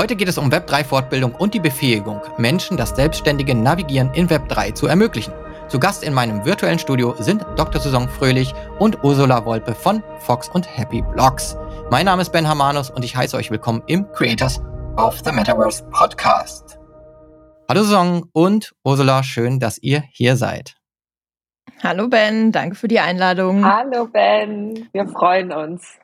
Heute geht es um Web3-Fortbildung und die Befähigung, Menschen das selbstständige Navigieren in Web3 zu ermöglichen. Zu Gast in meinem virtuellen Studio sind Dr. Susan Fröhlich und Ursula Wolpe von Fox und Happy Blogs. Mein Name ist Ben Hamanus und ich heiße euch willkommen im Creators of the Metaverse Podcast. Hallo Susan und Ursula, schön, dass ihr hier seid. Hallo Ben, danke für die Einladung. Hallo Ben, wir freuen uns.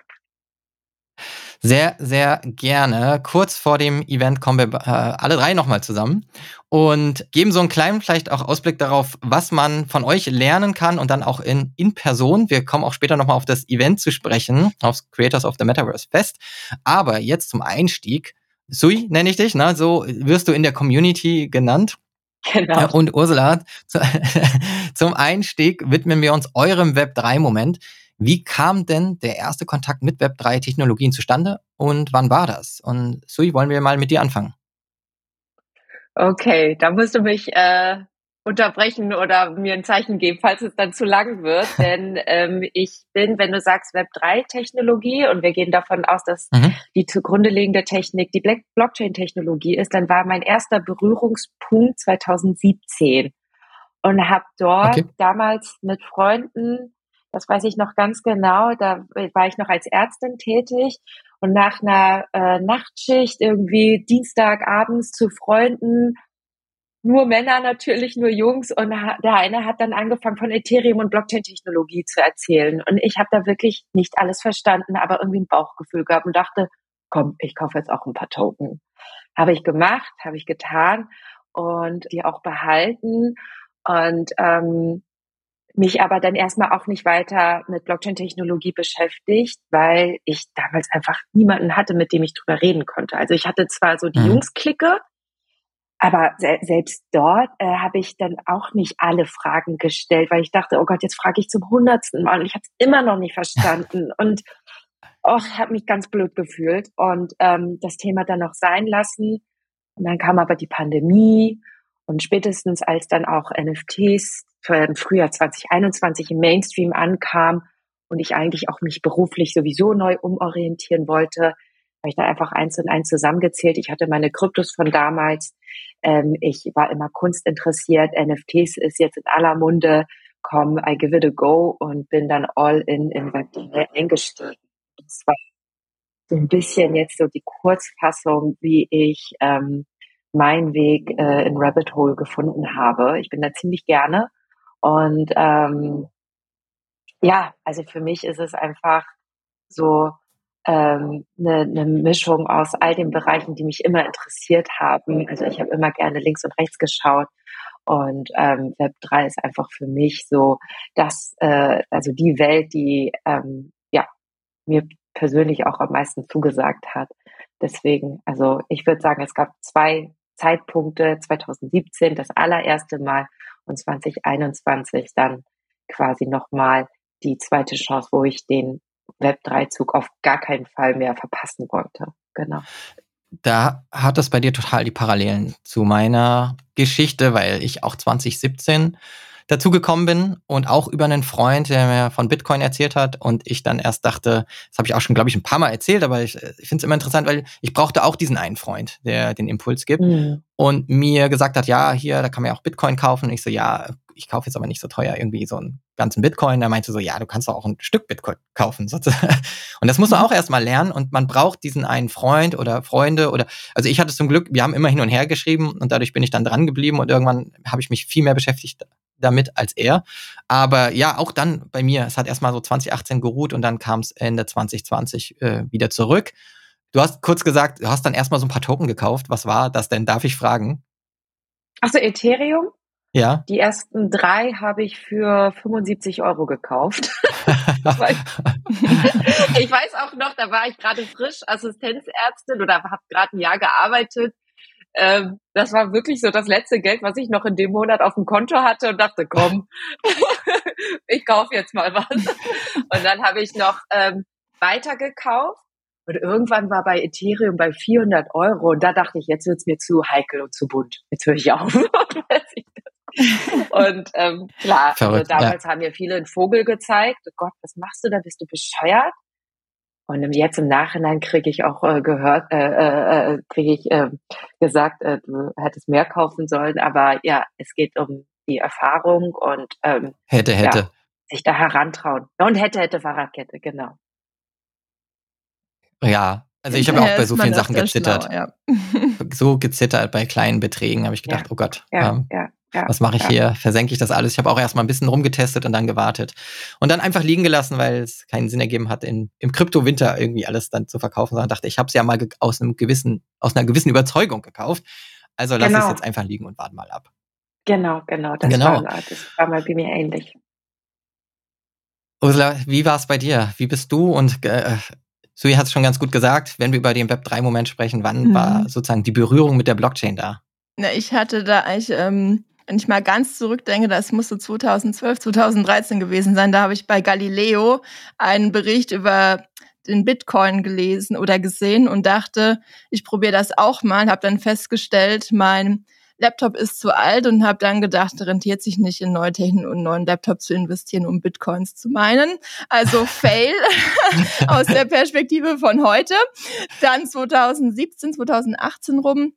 Sehr, sehr gerne. Kurz vor dem Event kommen wir äh, alle drei nochmal zusammen und geben so einen kleinen vielleicht auch Ausblick darauf, was man von euch lernen kann und dann auch in, in Person. Wir kommen auch später nochmal auf das Event zu sprechen, aufs Creators of the Metaverse Fest. Aber jetzt zum Einstieg. Sui nenne ich dich, ne? so wirst du in der Community genannt. Genau. Und Ursula, zum Einstieg widmen wir uns eurem Web3-Moment. Wie kam denn der erste Kontakt mit Web3-Technologien zustande und wann war das? Und Sui, wollen wir mal mit dir anfangen? Okay, da musst du mich äh, unterbrechen oder mir ein Zeichen geben, falls es dann zu lang wird. Denn ähm, ich bin, wenn du sagst Web3-Technologie und wir gehen davon aus, dass mhm. die zugrunde liegende Technik die Blockchain-Technologie ist, dann war mein erster Berührungspunkt 2017 und habe dort okay. damals mit Freunden das weiß ich noch ganz genau. Da war ich noch als Ärztin tätig und nach einer äh, Nachtschicht irgendwie Dienstagabends zu Freunden, nur Männer natürlich, nur Jungs und der eine hat dann angefangen von Ethereum und Blockchain-Technologie zu erzählen und ich habe da wirklich nicht alles verstanden, aber irgendwie ein Bauchgefühl gehabt und dachte, komm, ich kaufe jetzt auch ein paar Token. Habe ich gemacht, habe ich getan und die auch behalten und ähm, mich aber dann erstmal auch nicht weiter mit Blockchain-Technologie beschäftigt, weil ich damals einfach niemanden hatte, mit dem ich drüber reden konnte. Also ich hatte zwar so die mhm. Jungs-Clique, aber se selbst dort äh, habe ich dann auch nicht alle Fragen gestellt, weil ich dachte, oh Gott, jetzt frage ich zum hundertsten Mal und ich habe es immer noch nicht verstanden und oh, habe mich ganz blöd gefühlt und ähm, das Thema dann noch sein lassen. Und dann kam aber die Pandemie und spätestens als dann auch NFTs im Frühjahr 2021 im Mainstream ankam und ich eigentlich auch mich beruflich sowieso neu umorientieren wollte, habe ich da einfach eins und eins zusammengezählt. Ich hatte meine Kryptos von damals. Ähm, ich war immer Kunst interessiert. NFTs ist jetzt in aller Munde. Komm, I give it a go und bin dann all in in Web3 eingestiegen. Das war so ein bisschen jetzt so die Kurzfassung, wie ich ähm, meinen Weg äh, in Rabbit Hole gefunden habe. Ich bin da ziemlich gerne und ähm, ja, also für mich ist es einfach so ähm, eine, eine Mischung aus all den Bereichen, die mich immer interessiert haben. Also ich habe immer gerne links und rechts geschaut. Und ähm, Web 3 ist einfach für mich so das, äh, also die Welt, die ähm, ja mir persönlich auch am meisten zugesagt hat. Deswegen, also ich würde sagen, es gab zwei Zeitpunkte, 2017 das allererste Mal und 2021 dann quasi nochmal die zweite Chance, wo ich den Web3-Zug auf gar keinen Fall mehr verpassen wollte. Genau. Da hat das bei dir total die Parallelen zu meiner Geschichte, weil ich auch 2017 dazu gekommen bin und auch über einen Freund, der mir von Bitcoin erzählt hat und ich dann erst dachte, das habe ich auch schon, glaube ich, ein paar Mal erzählt, aber ich, ich finde es immer interessant, weil ich brauchte auch diesen einen Freund, der den Impuls gibt mhm. und mir gesagt hat, ja, hier, da kann man ja auch Bitcoin kaufen. Und ich so, ja, ich kaufe jetzt aber nicht so teuer irgendwie so einen ganzen Bitcoin. Er meinte so, ja, du kannst doch auch ein Stück Bitcoin kaufen. Und das muss man mhm. auch erstmal lernen und man braucht diesen einen Freund oder Freunde oder, also ich hatte zum Glück, wir haben immer hin und her geschrieben und dadurch bin ich dann dran geblieben und irgendwann habe ich mich viel mehr beschäftigt damit als er. Aber ja, auch dann bei mir, es hat erstmal so 2018 geruht und dann kam es Ende 2020 äh, wieder zurück. Du hast kurz gesagt, du hast dann erstmal so ein paar Token gekauft. Was war das denn? Darf ich fragen? Achso, Ethereum? Ja. Die ersten drei habe ich für 75 Euro gekauft. ich weiß auch noch, da war ich gerade frisch Assistenzärztin oder habe gerade ein Jahr gearbeitet ähm, das war wirklich so das letzte Geld, was ich noch in dem Monat auf dem Konto hatte und dachte, komm, ich kaufe jetzt mal was. Und dann habe ich noch ähm, weiter gekauft und irgendwann war bei Ethereum bei 400 Euro und da dachte ich, jetzt wird's mir zu heikel und zu bunt. Jetzt höre ich auf. und ähm, klar, also damals ja. haben mir viele einen Vogel gezeigt. Oh Gott, was machst du da? Bist du bescheuert? Und jetzt im Nachhinein kriege ich auch äh, gehört, äh, äh, äh kriege ich äh, gesagt, äh, du hättest mehr kaufen sollen. Aber ja, es geht um die Erfahrung und ähm, hätte, hätte. Ja, sich da herantrauen. Und hätte, hätte Fahrradkette, genau. Ja, also ich habe auch bei so vielen Sachen gezittert. Schlau, ja. so gezittert bei kleinen Beträgen, habe ich gedacht, ja. oh Gott, ja, ähm, ja, was mache ich hier? Versenke ich das alles? Ich habe auch erstmal ein bisschen rumgetestet und dann gewartet. Und dann einfach liegen gelassen, weil es keinen Sinn ergeben hat, in, im Kryptowinter irgendwie alles dann zu verkaufen, sondern dachte, ich habe es ja mal aus einem gewissen, aus einer gewissen Überzeugung gekauft. Also lass genau. es jetzt einfach liegen und warte mal ab. Genau, genau. Das, genau. War, das war mal bei mir ähnlich. Ursula, wie war es bei dir? Wie bist du und äh, Sui hat es schon ganz gut gesagt, wenn wir über den Web3-Moment sprechen, wann mhm. war sozusagen die Berührung mit der Blockchain da? Na, ich hatte da eigentlich, ähm, wenn ich mal ganz zurückdenke, das musste 2012, 2013 gewesen sein, da habe ich bei Galileo einen Bericht über den Bitcoin gelesen oder gesehen und dachte, ich probiere das auch mal, habe dann festgestellt, mein Laptop ist zu alt und habe dann gedacht, rentiert sich nicht in neue Technik und neuen Laptop zu investieren, um Bitcoins zu meinen. Also Fail aus der Perspektive von heute. Dann 2017, 2018 rum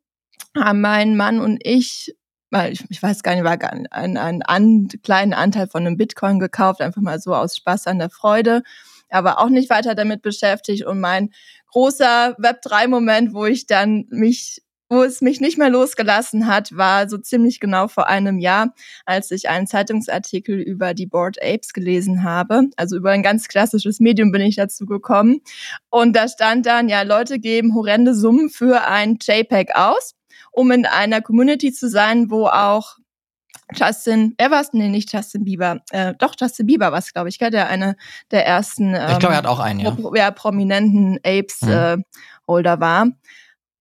haben mein Mann und ich weil ich, ich weiß gar nicht, war einen, einen an, kleinen Anteil von einem Bitcoin gekauft, einfach mal so aus Spaß an der Freude, aber auch nicht weiter damit beschäftigt. Und mein großer Web3-Moment, wo ich dann mich wo es mich nicht mehr losgelassen hat, war so ziemlich genau vor einem Jahr, als ich einen Zeitungsartikel über die Board Apes gelesen habe. Also über ein ganz klassisches Medium bin ich dazu gekommen. Und da stand dann, ja, Leute geben horrende Summen für ein JPEG aus, um in einer Community zu sein, wo auch Justin, er war es? Nee, nicht Justin Bieber. Äh, doch, Justin Bieber war es, glaube ich, gell? der eine der ersten ähm, ich glaube, er hat auch einen, ja. Pro, ja prominenten Apes-Holder mhm. äh, war.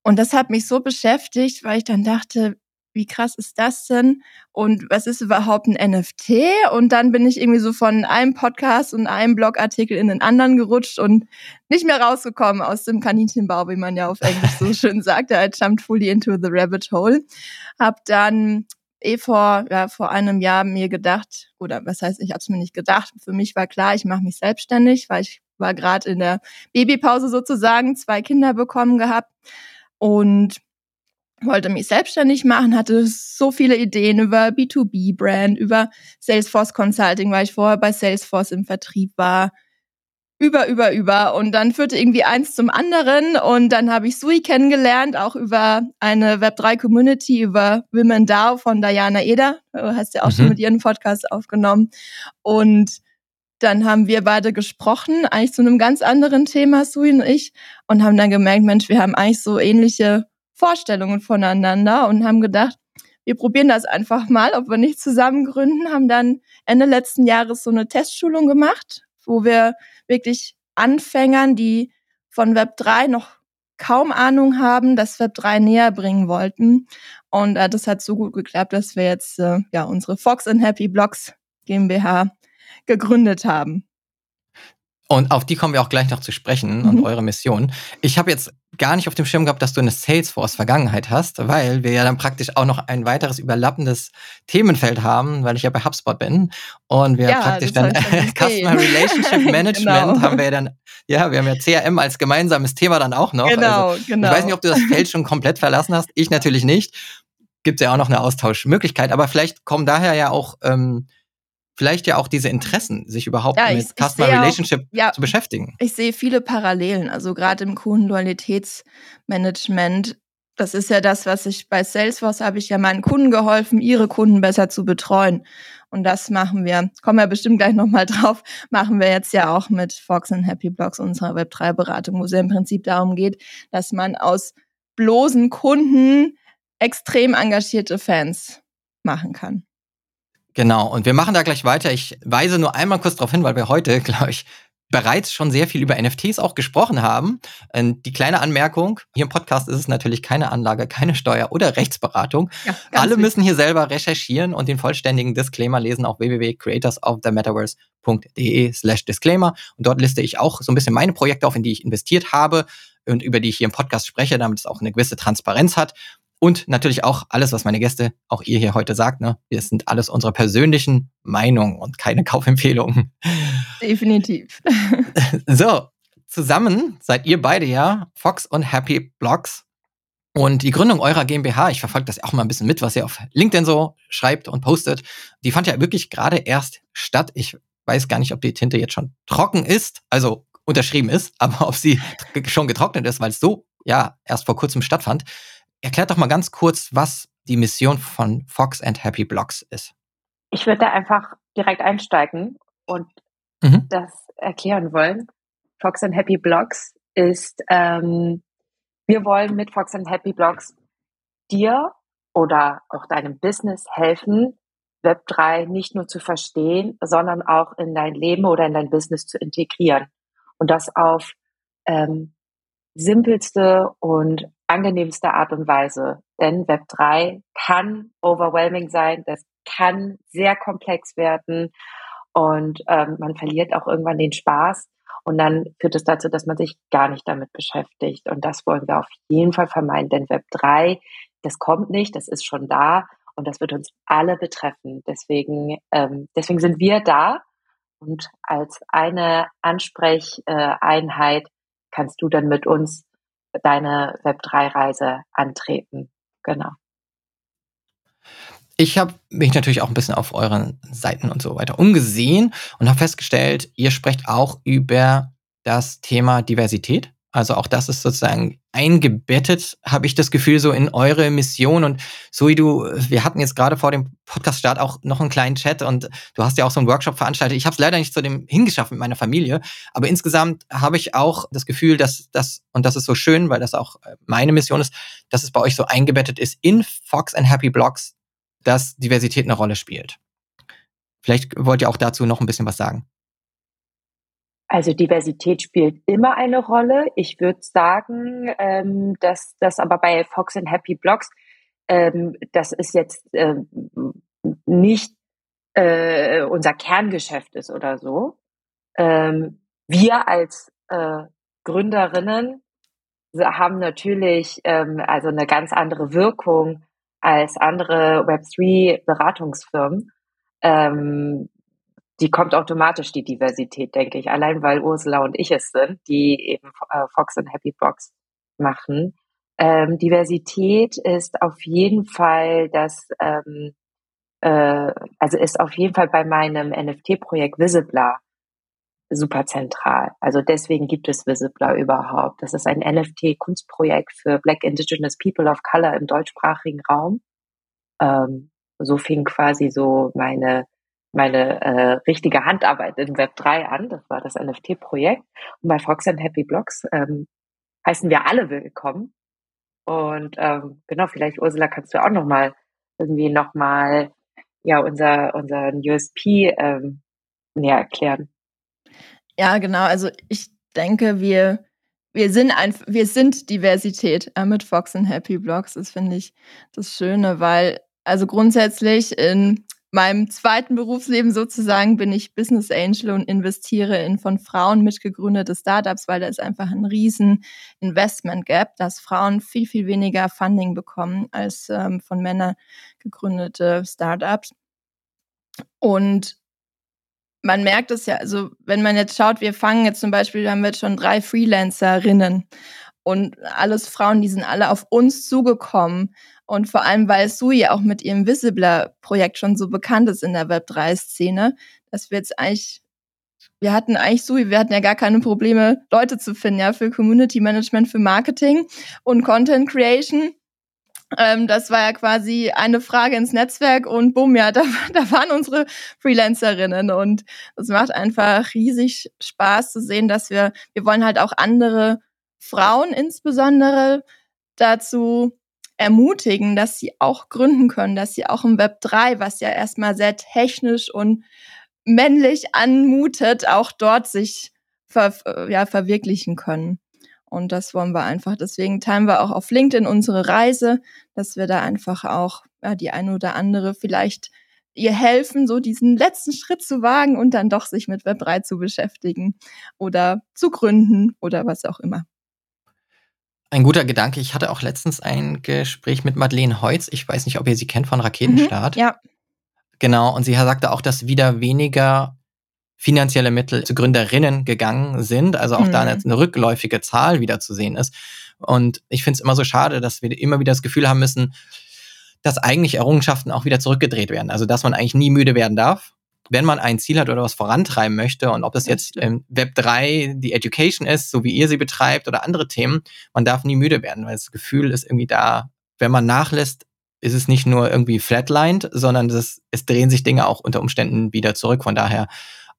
Und das hat mich so beschäftigt, weil ich dann dachte, wie krass ist das denn? Und was ist überhaupt ein NFT? Und dann bin ich irgendwie so von einem Podcast und einem Blogartikel in den anderen gerutscht und nicht mehr rausgekommen aus dem Kaninchenbau, wie man ja auf Englisch so schön sagt. I jumped fully into the rabbit hole. Hab dann eh vor, ja, vor einem Jahr mir gedacht, oder was heißt, ich habe es mir nicht gedacht. Für mich war klar, ich mache mich selbstständig, weil ich war gerade in der Babypause sozusagen, zwei Kinder bekommen gehabt und wollte mich selbstständig machen, hatte so viele Ideen über B2B-Brand, über Salesforce Consulting, weil ich vorher bei Salesforce im Vertrieb war. Über, über, über. Und dann führte irgendwie eins zum anderen. Und dann habe ich Sui kennengelernt, auch über eine Web3-Community, über Women DAO von Diana Eder. Du hast ja auch mhm. schon mit ihren Podcast aufgenommen. Und dann haben wir beide gesprochen, eigentlich zu einem ganz anderen Thema, Sui und ich, und haben dann gemerkt, Mensch, wir haben eigentlich so ähnliche Vorstellungen voneinander und haben gedacht, wir probieren das einfach mal, ob wir nicht zusammen gründen, haben dann Ende letzten Jahres so eine Testschulung gemacht, wo wir wirklich Anfängern, die von Web 3 noch kaum Ahnung haben, das Web 3 näher bringen wollten. Und äh, das hat so gut geklappt, dass wir jetzt äh, ja unsere Fox and Happy Blogs GmbH gegründet haben. Und auf die kommen wir auch gleich noch zu sprechen mhm. und eure Mission. Ich habe jetzt gar nicht auf dem Schirm gehabt, dass du eine Salesforce-Vergangenheit hast, weil wir ja dann praktisch auch noch ein weiteres überlappendes Themenfeld haben, weil ich ja bei HubSpot bin. Und wir ja, praktisch dann Customer Relationship Management genau. haben wir ja dann, ja, wir haben ja CRM als gemeinsames Thema dann auch noch. Genau, also, genau. Ich weiß nicht, ob du das Feld schon komplett verlassen hast. Ich natürlich nicht. Gibt ja auch noch eine Austauschmöglichkeit, aber vielleicht kommen daher ja auch ähm, vielleicht ja auch diese Interessen, sich überhaupt ja, mit Customer Relationship auch, ja, zu beschäftigen. Ich sehe viele Parallelen, also gerade im Kundenloyalitätsmanagement. Das ist ja das, was ich bei Salesforce habe ich ja meinen Kunden geholfen, ihre Kunden besser zu betreuen. Und das machen wir, kommen wir bestimmt gleich nochmal drauf, machen wir jetzt ja auch mit Fox and Happy Blocks, unserer Web3-Beratung, wo es ja im Prinzip darum geht, dass man aus bloßen Kunden extrem engagierte Fans machen kann. Genau, und wir machen da gleich weiter. Ich weise nur einmal kurz darauf hin, weil wir heute, glaube ich, bereits schon sehr viel über NFTs auch gesprochen haben. Und die kleine Anmerkung, hier im Podcast ist es natürlich keine Anlage, keine Steuer- oder Rechtsberatung. Ja, Alle wichtig. müssen hier selber recherchieren und den vollständigen Disclaimer lesen auf www.creatorsofthemetaverse.de slash Disclaimer. Und dort liste ich auch so ein bisschen meine Projekte auf, in die ich investiert habe und über die ich hier im Podcast spreche, damit es auch eine gewisse Transparenz hat. Und natürlich auch alles, was meine Gäste, auch ihr hier heute sagt, ne? Wir sind alles unsere persönlichen Meinungen und keine Kaufempfehlungen. Definitiv. So, zusammen seid ihr beide ja Fox und Happy Blogs. Und die Gründung eurer GmbH, ich verfolge das auch mal ein bisschen mit, was ihr auf LinkedIn so schreibt und postet, die fand ja wirklich gerade erst statt. Ich weiß gar nicht, ob die Tinte jetzt schon trocken ist, also unterschrieben ist, aber ob sie schon getrocknet ist, weil es so ja erst vor kurzem stattfand. Erklärt doch mal ganz kurz, was die Mission von Fox and Happy Blocks ist. Ich würde da einfach direkt einsteigen und mhm. das erklären wollen. Fox and Happy Blocks ist ähm, wir wollen mit Fox and Happy Blogs dir oder auch deinem Business helfen, Web3 nicht nur zu verstehen, sondern auch in dein Leben oder in dein Business zu integrieren. Und das auf ähm, simpelste und angenehmste Art und Weise. Denn Web3 kann overwhelming sein, das kann sehr komplex werden und ähm, man verliert auch irgendwann den Spaß. Und dann führt es dazu, dass man sich gar nicht damit beschäftigt. Und das wollen wir auf jeden Fall vermeiden, denn Web 3, das kommt nicht, das ist schon da und das wird uns alle betreffen. Deswegen, ähm, deswegen sind wir da und als eine Ansprecheinheit kannst du dann mit uns deine Web 3 Reise antreten. Genau. Ich habe mich natürlich auch ein bisschen auf euren Seiten und so weiter umgesehen und habe festgestellt, ihr sprecht auch über das Thema Diversität. Also auch das ist sozusagen eingebettet, habe ich das Gefühl, so in eure Mission. Und so wie du, wir hatten jetzt gerade vor dem Podcast-Start auch noch einen kleinen Chat und du hast ja auch so einen Workshop veranstaltet. Ich habe es leider nicht zu dem hingeschafft mit meiner Familie, aber insgesamt habe ich auch das Gefühl, dass das, und das ist so schön, weil das auch meine Mission ist, dass es bei euch so eingebettet ist in Fox and Happy Blocks, dass Diversität eine Rolle spielt. Vielleicht wollt ihr auch dazu noch ein bisschen was sagen. Also Diversität spielt immer eine Rolle. Ich würde sagen, ähm, dass das aber bei Fox and Happy Blogs, ähm, das ist jetzt ähm, nicht äh, unser Kerngeschäft ist oder so. Ähm, wir als äh, Gründerinnen haben natürlich ähm, also eine ganz andere Wirkung als andere Web3-Beratungsfirmen. Ähm, die kommt automatisch, die Diversität, denke ich, allein weil Ursula und ich es sind, die eben äh, Fox und Happy Box machen. Ähm, Diversität ist auf jeden Fall das, ähm, äh, also ist auf jeden Fall bei meinem NFT-Projekt Visibler super zentral. Also deswegen gibt es Visibler überhaupt. Das ist ein NFT-Kunstprojekt für Black Indigenous People of Color im deutschsprachigen Raum. Ähm, so fing quasi so meine meine äh, richtige Handarbeit in Web 3 an. Das war das NFT-Projekt. Und bei Fox and Happy Blocks ähm, heißen wir alle willkommen. Und ähm, genau, vielleicht Ursula, kannst du auch noch mal irgendwie noch mal ja unser unseren USP ähm, näher erklären. Ja, genau. Also ich denke, wir, wir sind ein, wir sind Diversität äh, mit Fox and Happy Blocks. Das finde ich das Schöne, weil also grundsätzlich in meinem zweiten Berufsleben sozusagen bin ich Business Angel und investiere in von Frauen mitgegründete Startups, weil da ist einfach ein riesen Investment Gap, dass Frauen viel, viel weniger Funding bekommen als ähm, von Männern gegründete Startups. Und man merkt es ja, also wenn man jetzt schaut, wir fangen jetzt zum Beispiel, haben wir jetzt schon drei Freelancerinnen und alles Frauen, die sind alle auf uns zugekommen. Und vor allem, weil Sui auch mit ihrem Visibler-Projekt schon so bekannt ist in der Web3-Szene, dass wir jetzt eigentlich, wir hatten eigentlich Sui, wir hatten ja gar keine Probleme, Leute zu finden, ja, für Community Management, für Marketing und Content Creation. Ähm, das war ja quasi eine Frage ins Netzwerk und bumm, ja, da, da waren unsere Freelancerinnen und es macht einfach riesig Spaß zu sehen, dass wir, wir wollen halt auch andere Frauen insbesondere dazu ermutigen, dass sie auch gründen können, dass sie auch im Web 3, was ja erstmal sehr technisch und männlich anmutet, auch dort sich ver ja, verwirklichen können. Und das wollen wir einfach. Deswegen teilen wir auch auf LinkedIn unsere Reise, dass wir da einfach auch ja, die eine oder andere vielleicht ihr helfen, so diesen letzten Schritt zu wagen und dann doch sich mit Web3 zu beschäftigen oder zu gründen oder was auch immer. Ein guter Gedanke. Ich hatte auch letztens ein Gespräch mit Madeleine Heutz. Ich weiß nicht, ob ihr sie kennt von Raketenstart. Mhm, ja. Genau. Und sie sagte auch, dass wieder weniger finanzielle Mittel zu Gründerinnen gegangen sind, also auch mhm. da eine, eine rückläufige Zahl wieder zu sehen ist. Und ich finde es immer so schade, dass wir immer wieder das Gefühl haben müssen, dass eigentlich Errungenschaften auch wieder zurückgedreht werden. Also dass man eigentlich nie müde werden darf, wenn man ein Ziel hat oder was vorantreiben möchte und ob es jetzt im Web 3 die Education ist, so wie ihr sie betreibt oder andere Themen, man darf nie müde werden, weil das Gefühl ist irgendwie da, wenn man nachlässt, ist es nicht nur irgendwie flatlined, sondern es, es drehen sich Dinge auch unter Umständen wieder zurück. Von daher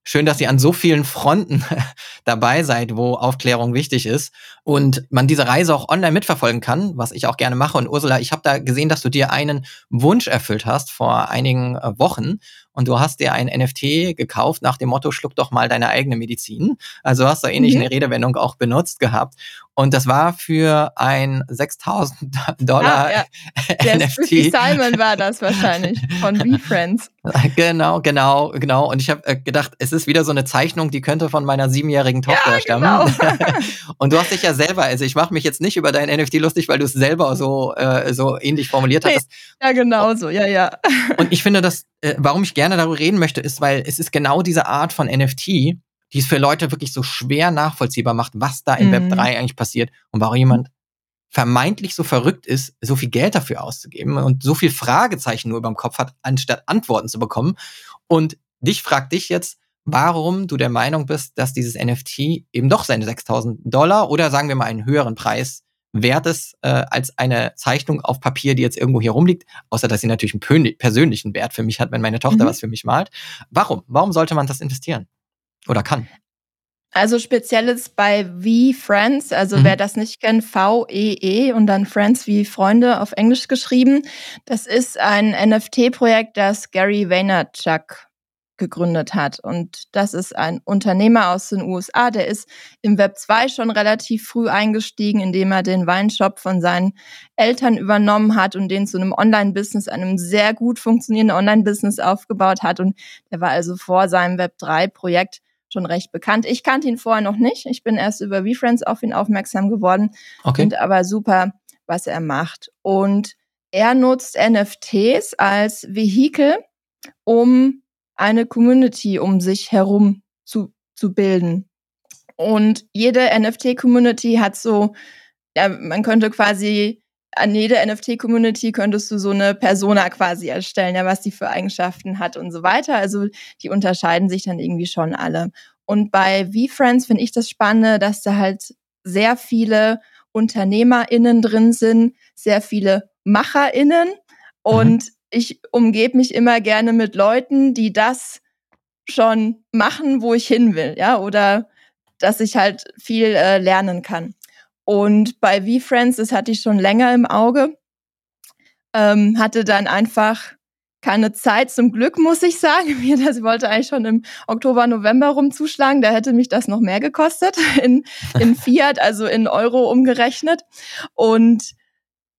Schön, dass ihr an so vielen Fronten dabei seid, wo Aufklärung wichtig ist und man diese Reise auch online mitverfolgen kann, was ich auch gerne mache. Und Ursula, ich habe da gesehen, dass du dir einen Wunsch erfüllt hast vor einigen äh, Wochen und du hast dir ein NFT gekauft nach dem Motto, schluck doch mal deine eigene Medizin. Also hast du ähnlich mhm. eine Redewendung auch benutzt gehabt. Und das war für ein 6000 Dollar ah, ja. Der NFT. Simon war das wahrscheinlich von BeFriends. Genau, genau, genau. Und ich habe äh, gedacht, es ist wieder so eine Zeichnung, die könnte von meiner siebenjährigen Tochter ja, stammen. Genau. und du hast dich ja selber, also ich mache mich jetzt nicht über dein NFT lustig, weil du es selber so, äh, so ähnlich formuliert hast. Ja, genau so, ja, ja. Und ich finde das, äh, warum ich gerne darüber reden möchte, ist, weil es ist genau diese Art von NFT, die es für Leute wirklich so schwer nachvollziehbar macht, was da in mhm. Web 3 eigentlich passiert und warum jemand vermeintlich so verrückt ist, so viel Geld dafür auszugeben und so viel Fragezeichen nur über dem Kopf hat, anstatt Antworten zu bekommen. Und dich fragt dich jetzt, warum du der Meinung bist, dass dieses NFT eben doch seine 6000 Dollar oder sagen wir mal einen höheren Preis wert ist äh, als eine Zeichnung auf Papier, die jetzt irgendwo hier rumliegt, außer dass sie natürlich einen persönlichen Wert für mich hat, wenn meine Tochter mhm. was für mich malt. Warum? Warum sollte man das investieren? Oder kann? Also spezielles bei V-Friends, also mhm. wer das nicht kennt, V-E-E -E und dann Friends wie Freunde auf Englisch geschrieben. Das ist ein NFT-Projekt, das Gary Vaynerchuk gegründet hat. Und das ist ein Unternehmer aus den USA, der ist im Web 2 schon relativ früh eingestiegen, indem er den Weinshop von seinen Eltern übernommen hat und den zu einem Online-Business, einem sehr gut funktionierenden Online-Business aufgebaut hat. Und der war also vor seinem Web 3-Projekt schon recht bekannt. Ich kannte ihn vorher noch nicht. Ich bin erst über VFriends auf ihn aufmerksam geworden. Okay. Finde aber super, was er macht. Und er nutzt NFTs als Vehikel, um eine Community um sich herum zu, zu bilden. Und jede NFT-Community hat so, ja, man könnte quasi an jede NFT-Community könntest du so eine Persona quasi erstellen, ja, was die für Eigenschaften hat und so weiter. Also die unterscheiden sich dann irgendwie schon alle. Und bei VFriends finde ich das Spannende, dass da halt sehr viele UnternehmerInnen drin sind, sehr viele MacherInnen. Und mhm ich umgebe mich immer gerne mit Leuten, die das schon machen, wo ich hin will, ja, oder dass ich halt viel äh, lernen kann. Und bei V-Friends, das hatte ich schon länger im Auge, ähm, hatte dann einfach keine Zeit zum Glück, muss ich sagen. Mir das wollte eigentlich schon im Oktober, November rumzuschlagen. Da hätte mich das noch mehr gekostet in, in Fiat, also in Euro umgerechnet. Und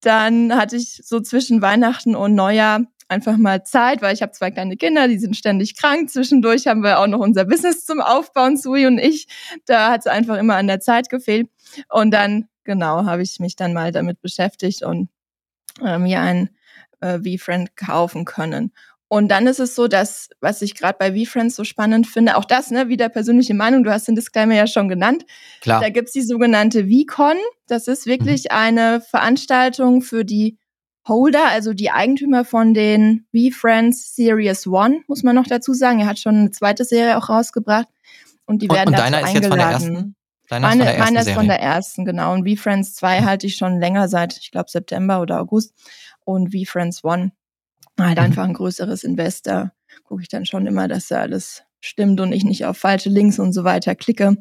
dann hatte ich so zwischen Weihnachten und Neujahr einfach mal Zeit, weil ich habe zwei kleine Kinder, die sind ständig krank. Zwischendurch haben wir auch noch unser Business zum Aufbauen, Sui und ich. Da hat es einfach immer an der Zeit gefehlt. Und dann, genau, habe ich mich dann mal damit beschäftigt und äh, mir ein äh, V-Friend kaufen können. Und dann ist es so, dass, was ich gerade bei V-Friends so spannend finde, auch das, ne, wieder persönliche Meinung, du hast den Disclaimer ja schon genannt. Klar. Da gibt's die sogenannte V-Con. Das ist wirklich mhm. eine Veranstaltung für die Holder, also die Eigentümer von den V-Friends Series One, muss man noch dazu sagen. Er hat schon eine zweite Serie auch rausgebracht. Und die werden und, und deiner ist jetzt von der ersten? Deiner meine, ist von der ersten meine ist von der ersten, genau. Und V-Friends 2 halte ich schon länger seit, ich glaube, September oder August. Und V-Friends One halt mhm. einfach ein größeres Investor, gucke ich dann schon immer, dass da alles stimmt und ich nicht auf falsche Links und so weiter klicke.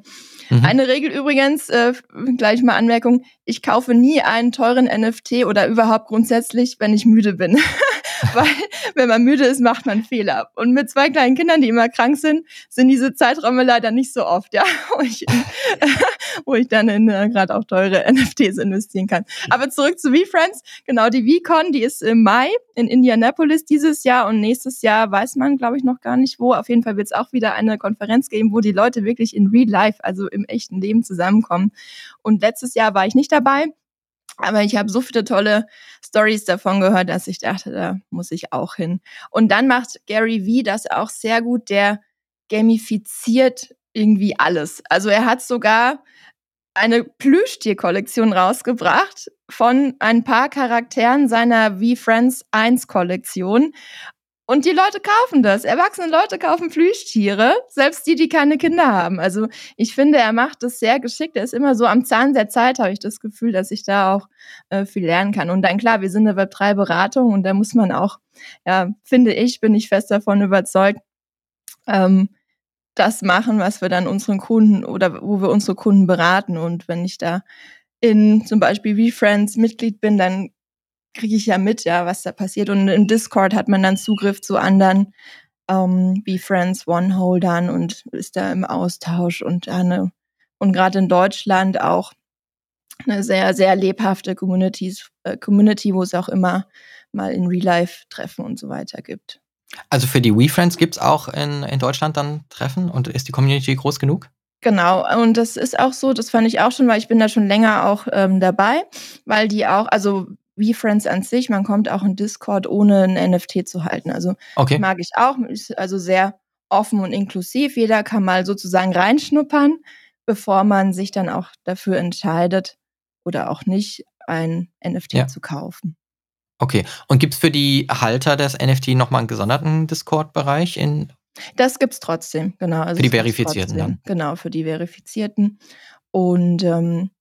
Mhm. Eine Regel übrigens, äh, gleich mal Anmerkung, ich kaufe nie einen teuren NFT oder überhaupt grundsätzlich, wenn ich müde bin. Weil wenn man müde ist, macht man Fehler. Und mit zwei kleinen Kindern, die immer krank sind, sind diese Zeiträume leider nicht so oft, ja, wo ich, in, wo ich dann in äh, gerade auch teure NFTs investieren kann. Aber zurück zu V-Friends. Genau, die VCon, die ist im Mai in Indianapolis dieses Jahr und nächstes Jahr weiß man, glaube ich, noch gar nicht wo. Auf jeden Fall wird es auch wieder eine Konferenz geben, wo die Leute wirklich in Real Life, also im echten Leben zusammenkommen. Und letztes Jahr war ich nicht dabei. Aber ich habe so viele tolle Stories davon gehört, dass ich dachte, da muss ich auch hin. Und dann macht Gary Vee das auch sehr gut. Der gamifiziert irgendwie alles. Also er hat sogar eine Plüschtierkollektion rausgebracht von ein paar Charakteren seiner V-Friends 1 Kollektion. Und die Leute kaufen das. Erwachsene Leute kaufen Plüschtiere, selbst die, die keine Kinder haben. Also ich finde, er macht das sehr geschickt. Er ist immer so am Zahn der Zeit, habe ich das Gefühl, dass ich da auch äh, viel lernen kann. Und dann klar, wir sind eine Web3-Beratung und da muss man auch, ja, finde ich, bin ich fest davon überzeugt, ähm, das machen, was wir dann unseren Kunden oder wo wir unsere Kunden beraten. Und wenn ich da in zum Beispiel WeFriends Mitglied bin, dann kriege ich ja mit, ja, was da passiert. Und im Discord hat man dann Zugriff zu anderen ähm, WeFriends One-Holdern und ist da im Austausch und eine, und gerade in Deutschland auch eine sehr, sehr lebhafte Communities, äh, Community, wo es auch immer mal in Real-Life-Treffen und so weiter gibt. Also für die WeFriends gibt es auch in, in Deutschland dann Treffen und ist die Community groß genug? Genau, und das ist auch so, das fand ich auch schon, weil ich bin da schon länger auch ähm, dabei, weil die auch, also WeFriends an sich, man kommt auch in Discord ohne ein NFT zu halten. Also okay. mag ich auch, also sehr offen und inklusiv. Jeder kann mal sozusagen reinschnuppern, bevor man sich dann auch dafür entscheidet oder auch nicht ein NFT ja. zu kaufen. Okay. Und gibt es für die Halter des NFT nochmal einen gesonderten Discord-Bereich in das gibt's trotzdem, genau. Also für die Verifizierten dann. Genau, für die Verifizierten. Und ähm,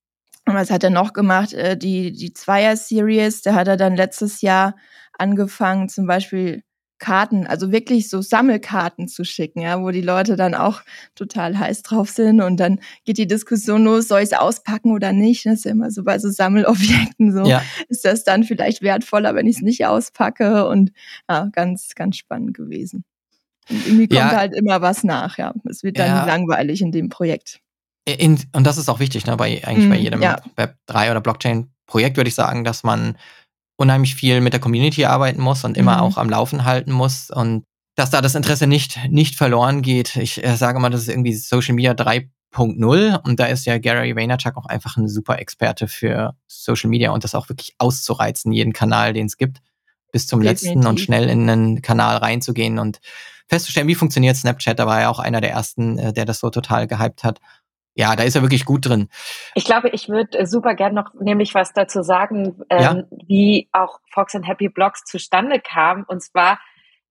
was hat er noch gemacht? Äh, die, die Zweier-Series, da hat er dann letztes Jahr angefangen, zum Beispiel Karten, also wirklich so Sammelkarten zu schicken, ja, wo die Leute dann auch total heiß drauf sind und dann geht die Diskussion los, soll ich es auspacken oder nicht? Das ist ja immer so bei so Sammelobjekten so. Ja. Ist das dann vielleicht wertvoller, wenn ich es nicht auspacke? Und ja, ganz, ganz spannend gewesen. Und irgendwie kommt ja. halt immer was nach, ja. Es wird dann langweilig in dem Projekt. In, und das ist auch wichtig, ne, bei, eigentlich mm, bei jedem ja. Web3 oder Blockchain-Projekt würde ich sagen, dass man unheimlich viel mit der Community arbeiten muss und immer mhm. auch am Laufen halten muss und dass da das Interesse nicht, nicht verloren geht. Ich äh, sage mal, das ist irgendwie Social Media 3.0 und da ist ja Gary Vaynerchuk auch einfach ein super Experte für Social Media und das auch wirklich auszureizen, jeden Kanal, den es gibt, bis zum Definitiv. letzten und schnell in einen Kanal reinzugehen und festzustellen, wie funktioniert Snapchat. Da war ja auch einer der ersten, äh, der das so total gehypt hat ja, da ist er wirklich gut drin. Ich glaube, ich würde äh, super gern noch nämlich was dazu sagen, ähm, ja? wie auch Fox and Happy Blogs zustande kam. Und zwar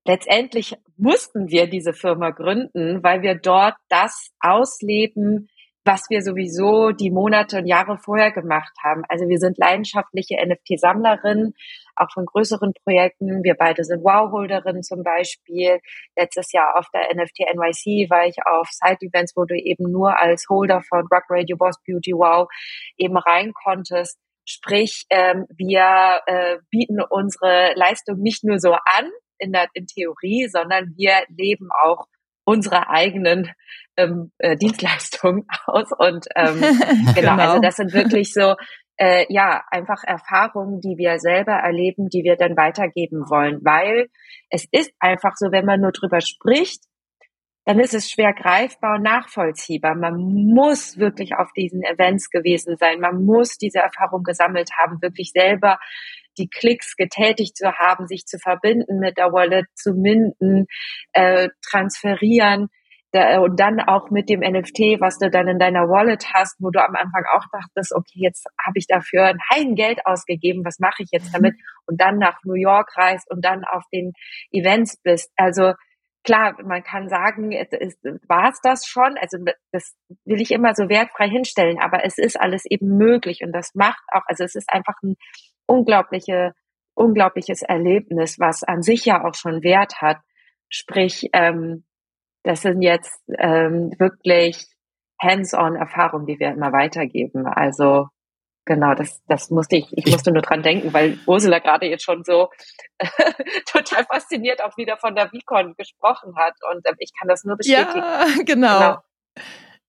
letztendlich mussten wir diese Firma gründen, weil wir dort das ausleben, was wir sowieso die Monate und Jahre vorher gemacht haben. Also wir sind leidenschaftliche NFT-Sammlerinnen, auch von größeren Projekten. Wir beide sind Wow-Holderinnen zum Beispiel. Letztes Jahr auf der NFT NYC war ich auf Side-Events, wo du eben nur als Holder von Rock Radio Boss Beauty Wow eben rein konntest. Sprich, ähm, wir äh, bieten unsere Leistung nicht nur so an in der in Theorie, sondern wir leben auch unsere eigenen ähm, äh, Dienstleistungen aus. Und ähm, genau, genau, also das sind wirklich so äh, ja, einfach Erfahrungen, die wir selber erleben, die wir dann weitergeben wollen, weil es ist einfach so, wenn man nur drüber spricht, dann ist es schwer greifbar und nachvollziehbar. Man muss wirklich auf diesen Events gewesen sein. Man muss diese Erfahrung gesammelt haben, wirklich selber die Klicks getätigt zu haben, sich zu verbinden mit der Wallet, zu minden, äh, transferieren da, und dann auch mit dem NFT, was du dann in deiner Wallet hast, wo du am Anfang auch dachtest, okay, jetzt habe ich dafür ein Heiden Geld ausgegeben, was mache ich jetzt damit? Und dann nach New York reist und dann auf den Events bist. Also klar, man kann sagen, war es das schon? Also das will ich immer so wertfrei hinstellen, aber es ist alles eben möglich und das macht auch, also es ist einfach ein unglaubliche, unglaubliches Erlebnis, was an sich ja auch schon Wert hat. Sprich, ähm, das sind jetzt ähm, wirklich Hands-on-Erfahrungen, die wir immer weitergeben. Also genau, das, das musste ich, ich musste nur dran denken, weil Ursula gerade jetzt schon so total fasziniert auch wieder von der Vicon gesprochen hat und äh, ich kann das nur bestätigen. Ja, genau. genau.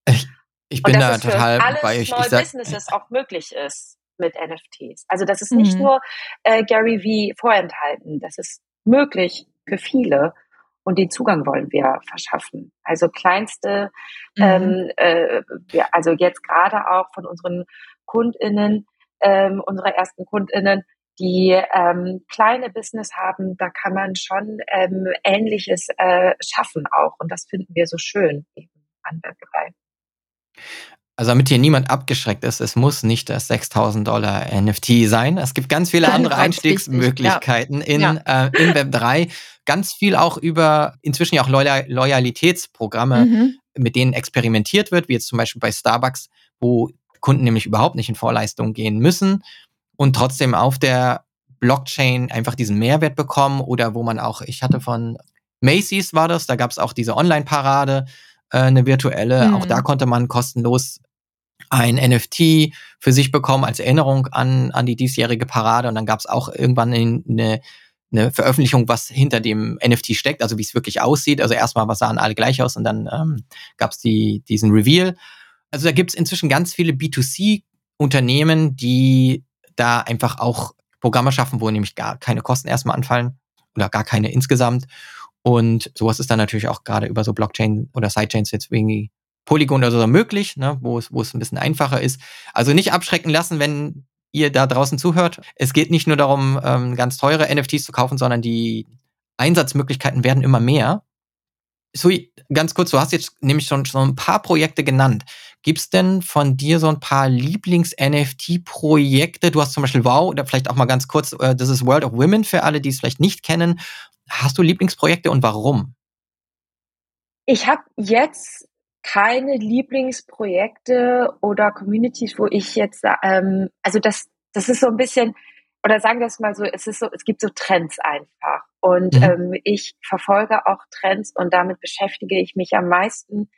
Ich, ich bin da total bei euch. Ich sag, Businesses auch möglich ist mit NFTs. Also das ist nicht mhm. nur äh, Gary V vorenthalten, das ist möglich für viele und den Zugang wollen wir verschaffen. Also kleinste, mhm. ähm, äh, ja, also jetzt gerade auch von unseren KundInnen, ähm, unserer ersten KundInnen, die ähm, kleine Business haben, da kann man schon ähm, Ähnliches äh, schaffen auch. Und das finden wir so schön eben an Web3. Also damit hier niemand abgeschreckt ist, es muss nicht das 6000 Dollar NFT sein. Es gibt ganz viele andere Einstiegsmöglichkeiten in, ja. äh, in Web3. Ganz viel auch über inzwischen ja auch Loyal Loyalitätsprogramme, mhm. mit denen experimentiert wird, wie jetzt zum Beispiel bei Starbucks, wo Kunden nämlich überhaupt nicht in Vorleistung gehen müssen und trotzdem auf der Blockchain einfach diesen Mehrwert bekommen oder wo man auch, ich hatte von Macy's war das, da gab es auch diese Online-Parade, äh, eine virtuelle, mhm. auch da konnte man kostenlos ein NFT für sich bekommen als Erinnerung an, an die diesjährige Parade. Und dann gab es auch irgendwann eine, eine Veröffentlichung, was hinter dem NFT steckt, also wie es wirklich aussieht. Also erstmal, sahen alle gleich aus und dann ähm, gab es die, diesen Reveal. Also da gibt es inzwischen ganz viele B2C-Unternehmen, die da einfach auch Programme schaffen, wo nämlich gar keine Kosten erstmal anfallen oder gar keine insgesamt. Und sowas ist dann natürlich auch gerade über so Blockchain oder Sidechains jetzt irgendwie Polygon oder so möglich, ne, wo es, wo es ein bisschen einfacher ist. Also nicht abschrecken lassen, wenn ihr da draußen zuhört. Es geht nicht nur darum, ähm, ganz teure NFTs zu kaufen, sondern die Einsatzmöglichkeiten werden immer mehr. So, ganz kurz, du hast jetzt nämlich schon, schon ein paar Projekte genannt. Gibt's denn von dir so ein paar Lieblings-NFT-Projekte? Du hast zum Beispiel Wow oder vielleicht auch mal ganz kurz, äh, das ist World of Women für alle, die es vielleicht nicht kennen. Hast du Lieblingsprojekte und warum? Ich habe jetzt keine Lieblingsprojekte oder Communities, wo ich jetzt, ähm, also das, das ist so ein bisschen, oder sagen wir es mal so, es ist so, es gibt so Trends einfach. Und mhm. ähm, ich verfolge auch Trends und damit beschäftige ich mich am meisten.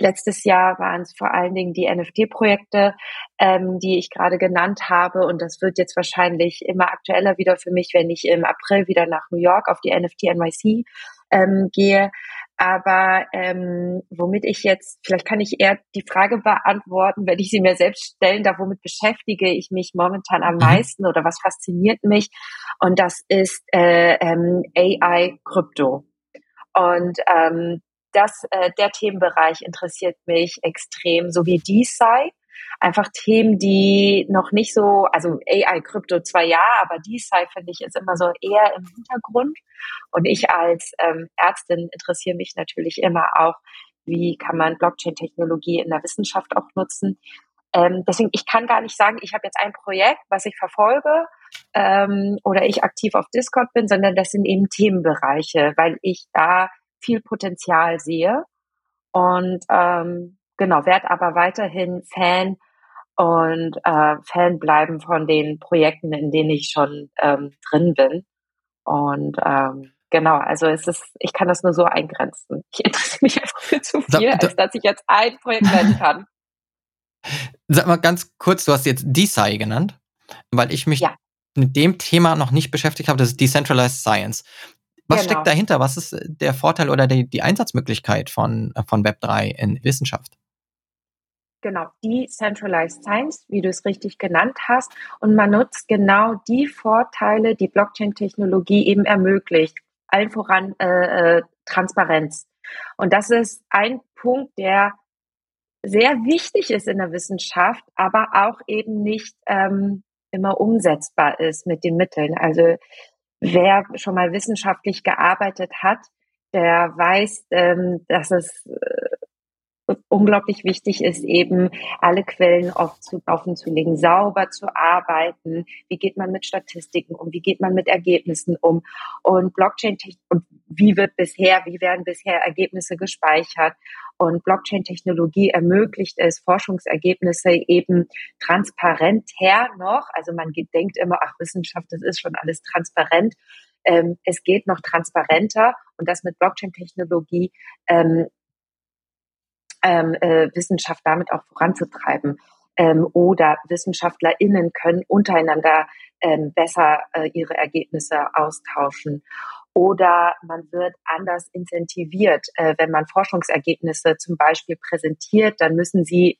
Letztes Jahr waren es vor allen Dingen die NFT-Projekte, ähm, die ich gerade genannt habe. Und das wird jetzt wahrscheinlich immer aktueller wieder für mich, wenn ich im April wieder nach New York auf die NFT NYC ähm, gehe. Aber ähm, womit ich jetzt, vielleicht kann ich eher die Frage beantworten, wenn ich sie mir selbst stellen darf, womit beschäftige ich mich momentan am mhm. meisten oder was fasziniert mich? Und das ist äh, ähm, AI Krypto. Und ähm, das, äh, der Themenbereich interessiert mich extrem, so wie DeSci einfach Themen, die noch nicht so, also AI, Krypto zwar ja, aber DeSci finde ich ist immer so eher im Hintergrund. Und ich als ähm, Ärztin interessiere mich natürlich immer auch, wie kann man Blockchain-Technologie in der Wissenschaft auch nutzen. Ähm, deswegen, ich kann gar nicht sagen, ich habe jetzt ein Projekt, was ich verfolge ähm, oder ich aktiv auf Discord bin, sondern das sind eben Themenbereiche, weil ich da viel Potenzial sehe. Und ähm, genau, werde aber weiterhin Fan und äh, Fan bleiben von den Projekten, in denen ich schon ähm, drin bin. Und ähm, genau, also es ist, ich kann das nur so eingrenzen. Ich interessiere mich einfach für zu viel, als dass ich jetzt ein Projekt nennen kann. Sag mal ganz kurz, du hast jetzt DeSci genannt, weil ich mich ja. mit dem Thema noch nicht beschäftigt habe, das ist Decentralized Science. Was genau. steckt dahinter? Was ist der Vorteil oder die, die Einsatzmöglichkeit von, von Web3 in Wissenschaft? Genau, Decentralized Science, wie du es richtig genannt hast. Und man nutzt genau die Vorteile, die Blockchain-Technologie eben ermöglicht. Allen voran äh, äh, Transparenz. Und das ist ein Punkt, der sehr wichtig ist in der Wissenschaft, aber auch eben nicht ähm, immer umsetzbar ist mit den Mitteln. Also wer schon mal wissenschaftlich gearbeitet hat, der weiß, ähm, dass es äh, unglaublich wichtig ist, eben alle Quellen offen zu legen, sauber zu arbeiten. Wie geht man mit Statistiken um? Wie geht man mit Ergebnissen um? Und Blockchain und wie wird bisher, wie werden bisher Ergebnisse gespeichert? Und Blockchain-Technologie ermöglicht es, Forschungsergebnisse eben transparenter noch. Also man denkt immer, ach, Wissenschaft, das ist schon alles transparent. Ähm, es geht noch transparenter und das mit Blockchain-Technologie ähm, ähm, äh, Wissenschaft damit auch voranzutreiben. Ähm, oder WissenschaftlerInnen können untereinander ähm, besser äh, ihre Ergebnisse austauschen. Oder man wird anders incentiviert. Äh, wenn man Forschungsergebnisse zum Beispiel präsentiert, dann müssen sie,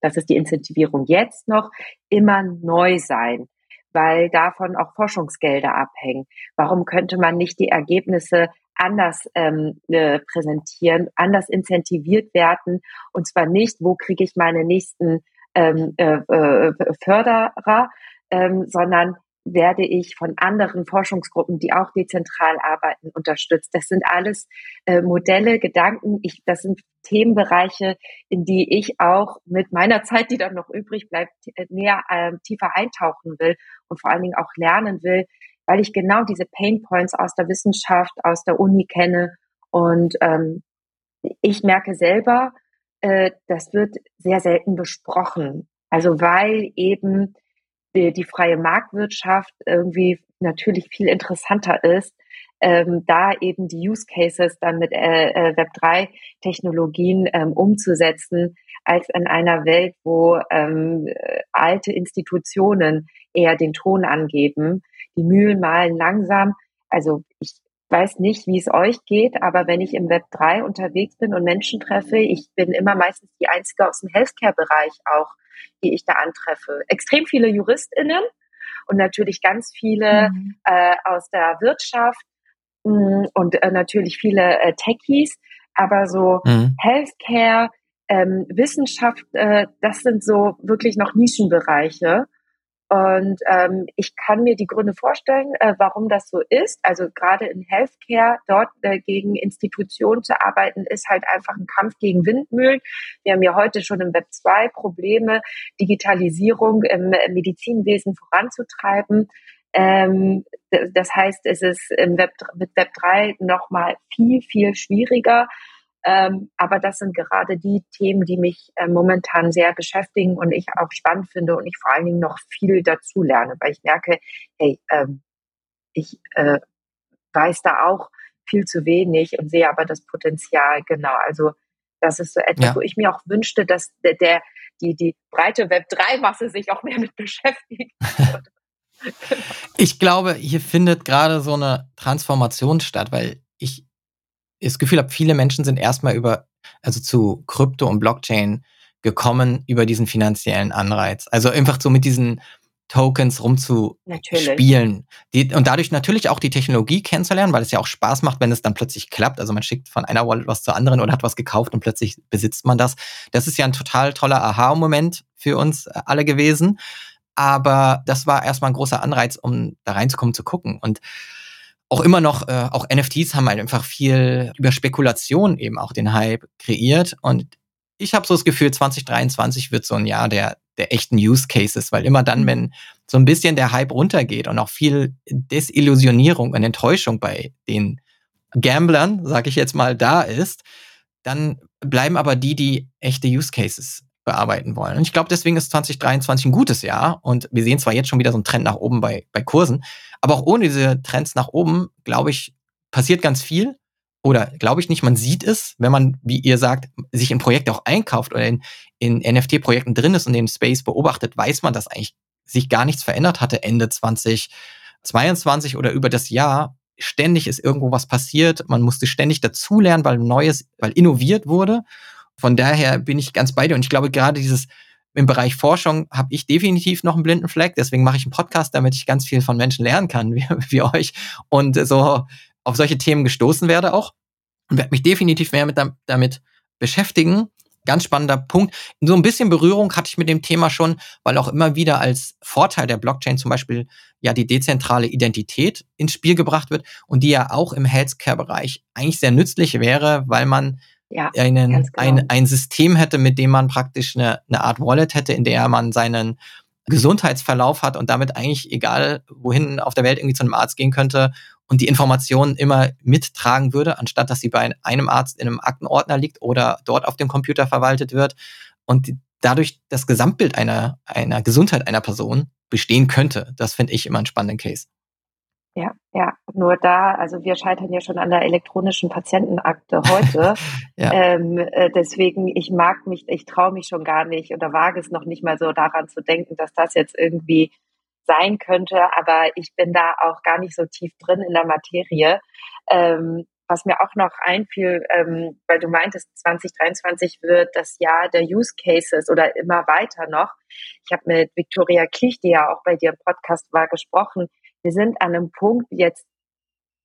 das ist die Incentivierung jetzt noch, immer neu sein weil davon auch Forschungsgelder abhängen. Warum könnte man nicht die Ergebnisse anders ähm, äh, präsentieren, anders incentiviert werden und zwar nicht, wo kriege ich meine nächsten ähm, äh, äh, Förderer, ähm, sondern werde ich von anderen Forschungsgruppen, die auch dezentral arbeiten, unterstützt. Das sind alles äh, Modelle, Gedanken. Ich, das sind Themenbereiche, in die ich auch mit meiner Zeit, die dann noch übrig bleibt, näher äh, tiefer eintauchen will und vor allen Dingen auch lernen will, weil ich genau diese Pain Points aus der Wissenschaft, aus der Uni kenne. Und ähm, ich merke selber, äh, das wird sehr selten besprochen. Also weil eben die, die freie Marktwirtschaft irgendwie natürlich viel interessanter ist, ähm, da eben die Use Cases dann mit äh, äh Web3-Technologien ähm, umzusetzen, als in einer Welt, wo ähm, alte Institutionen eher den Ton angeben. Die Mühlen malen langsam. Also ich weiß nicht, wie es euch geht, aber wenn ich im Web 3 unterwegs bin und Menschen treffe, ich bin immer meistens die Einzige aus dem Healthcare-Bereich auch, die ich da antreffe. Extrem viele JuristInnen und natürlich ganz viele mhm. äh, aus der Wirtschaft mh, mm, und äh, natürlich viele äh, Techies, aber so mhm. Healthcare, ähm, Wissenschaft, äh, das sind so wirklich noch Nischenbereiche. Und ähm, ich kann mir die Gründe vorstellen, äh, warum das so ist. Also gerade in Healthcare, dort äh, gegen Institutionen zu arbeiten, ist halt einfach ein Kampf gegen Windmühlen. Wir haben ja heute schon im Web 2 Probleme, Digitalisierung im Medizinwesen voranzutreiben. Ähm, das heißt, es ist im Web, mit Web 3 nochmal viel, viel schwieriger. Ähm, aber das sind gerade die Themen, die mich äh, momentan sehr beschäftigen und ich auch spannend finde und ich vor allen Dingen noch viel dazu lerne, weil ich merke, hey, ähm, ich äh, weiß da auch viel zu wenig und sehe aber das Potenzial genau. Also das ist so etwas, ja. wo ich mir auch wünschte, dass der, der die, die breite Web3-Masse sich auch mehr mit beschäftigt. ich glaube, hier findet gerade so eine Transformation statt, weil das Gefühl habe, viele Menschen sind erstmal über, also zu Krypto und Blockchain gekommen über diesen finanziellen Anreiz. Also einfach so mit diesen Tokens rumzuspielen. Die, und dadurch natürlich auch die Technologie kennenzulernen, weil es ja auch Spaß macht, wenn es dann plötzlich klappt. Also man schickt von einer Wallet was zur anderen oder hat was gekauft und plötzlich besitzt man das. Das ist ja ein total toller Aha-Moment für uns alle gewesen. Aber das war erstmal ein großer Anreiz, um da reinzukommen, zu gucken. Und auch immer noch, äh, auch NFTs haben halt einfach viel über Spekulation eben auch den Hype kreiert. Und ich habe so das Gefühl, 2023 wird so ein Jahr der, der echten Use Cases, weil immer dann, mhm. wenn so ein bisschen der Hype runtergeht und auch viel Desillusionierung und Enttäuschung bei den Gamblern, sag ich jetzt mal, da ist, dann bleiben aber die, die echte Use Cases bearbeiten wollen. Und ich glaube, deswegen ist 2023 ein gutes Jahr. Und wir sehen zwar jetzt schon wieder so einen Trend nach oben bei, bei Kursen, aber auch ohne diese Trends nach oben, glaube ich, passiert ganz viel. Oder glaube ich nicht, man sieht es, wenn man, wie ihr sagt, sich in Projekte auch einkauft oder in, in NFT-Projekten drin ist und den Space beobachtet, weiß man, dass eigentlich sich gar nichts verändert hatte Ende 2022 oder über das Jahr. Ständig ist irgendwo was passiert. Man musste ständig dazulernen, weil Neues, weil innoviert wurde. Von daher bin ich ganz bei dir. Und ich glaube, gerade dieses im Bereich Forschung habe ich definitiv noch einen blinden Fleck. Deswegen mache ich einen Podcast, damit ich ganz viel von Menschen lernen kann, wie, wie euch. Und so auf solche Themen gestoßen werde auch. Und werde mich definitiv mehr mit, damit beschäftigen. Ganz spannender Punkt. So ein bisschen Berührung hatte ich mit dem Thema schon, weil auch immer wieder als Vorteil der Blockchain zum Beispiel ja die dezentrale Identität ins Spiel gebracht wird und die ja auch im Healthcare-Bereich eigentlich sehr nützlich wäre, weil man ja, einen, genau. ein, ein System hätte, mit dem man praktisch eine, eine Art Wallet hätte, in der man seinen Gesundheitsverlauf hat und damit eigentlich egal wohin auf der Welt irgendwie zu einem Arzt gehen könnte und die Informationen immer mittragen würde, anstatt dass sie bei einem Arzt in einem Aktenordner liegt oder dort auf dem Computer verwaltet wird und dadurch das Gesamtbild einer, einer Gesundheit einer Person bestehen könnte. Das finde ich immer einen spannenden Case. Ja, ja, nur da, also wir scheitern ja schon an der elektronischen Patientenakte heute. ja. ähm, äh, deswegen, ich mag mich, ich traue mich schon gar nicht oder wage es noch nicht mal so daran zu denken, dass das jetzt irgendwie sein könnte, aber ich bin da auch gar nicht so tief drin in der Materie. Ähm, was mir auch noch einfiel, ähm, weil du meintest, 2023 wird das Jahr der Use Cases oder immer weiter noch. Ich habe mit Victoria Klich, die ja auch bei dir im Podcast war, gesprochen wir sind an einem Punkt jetzt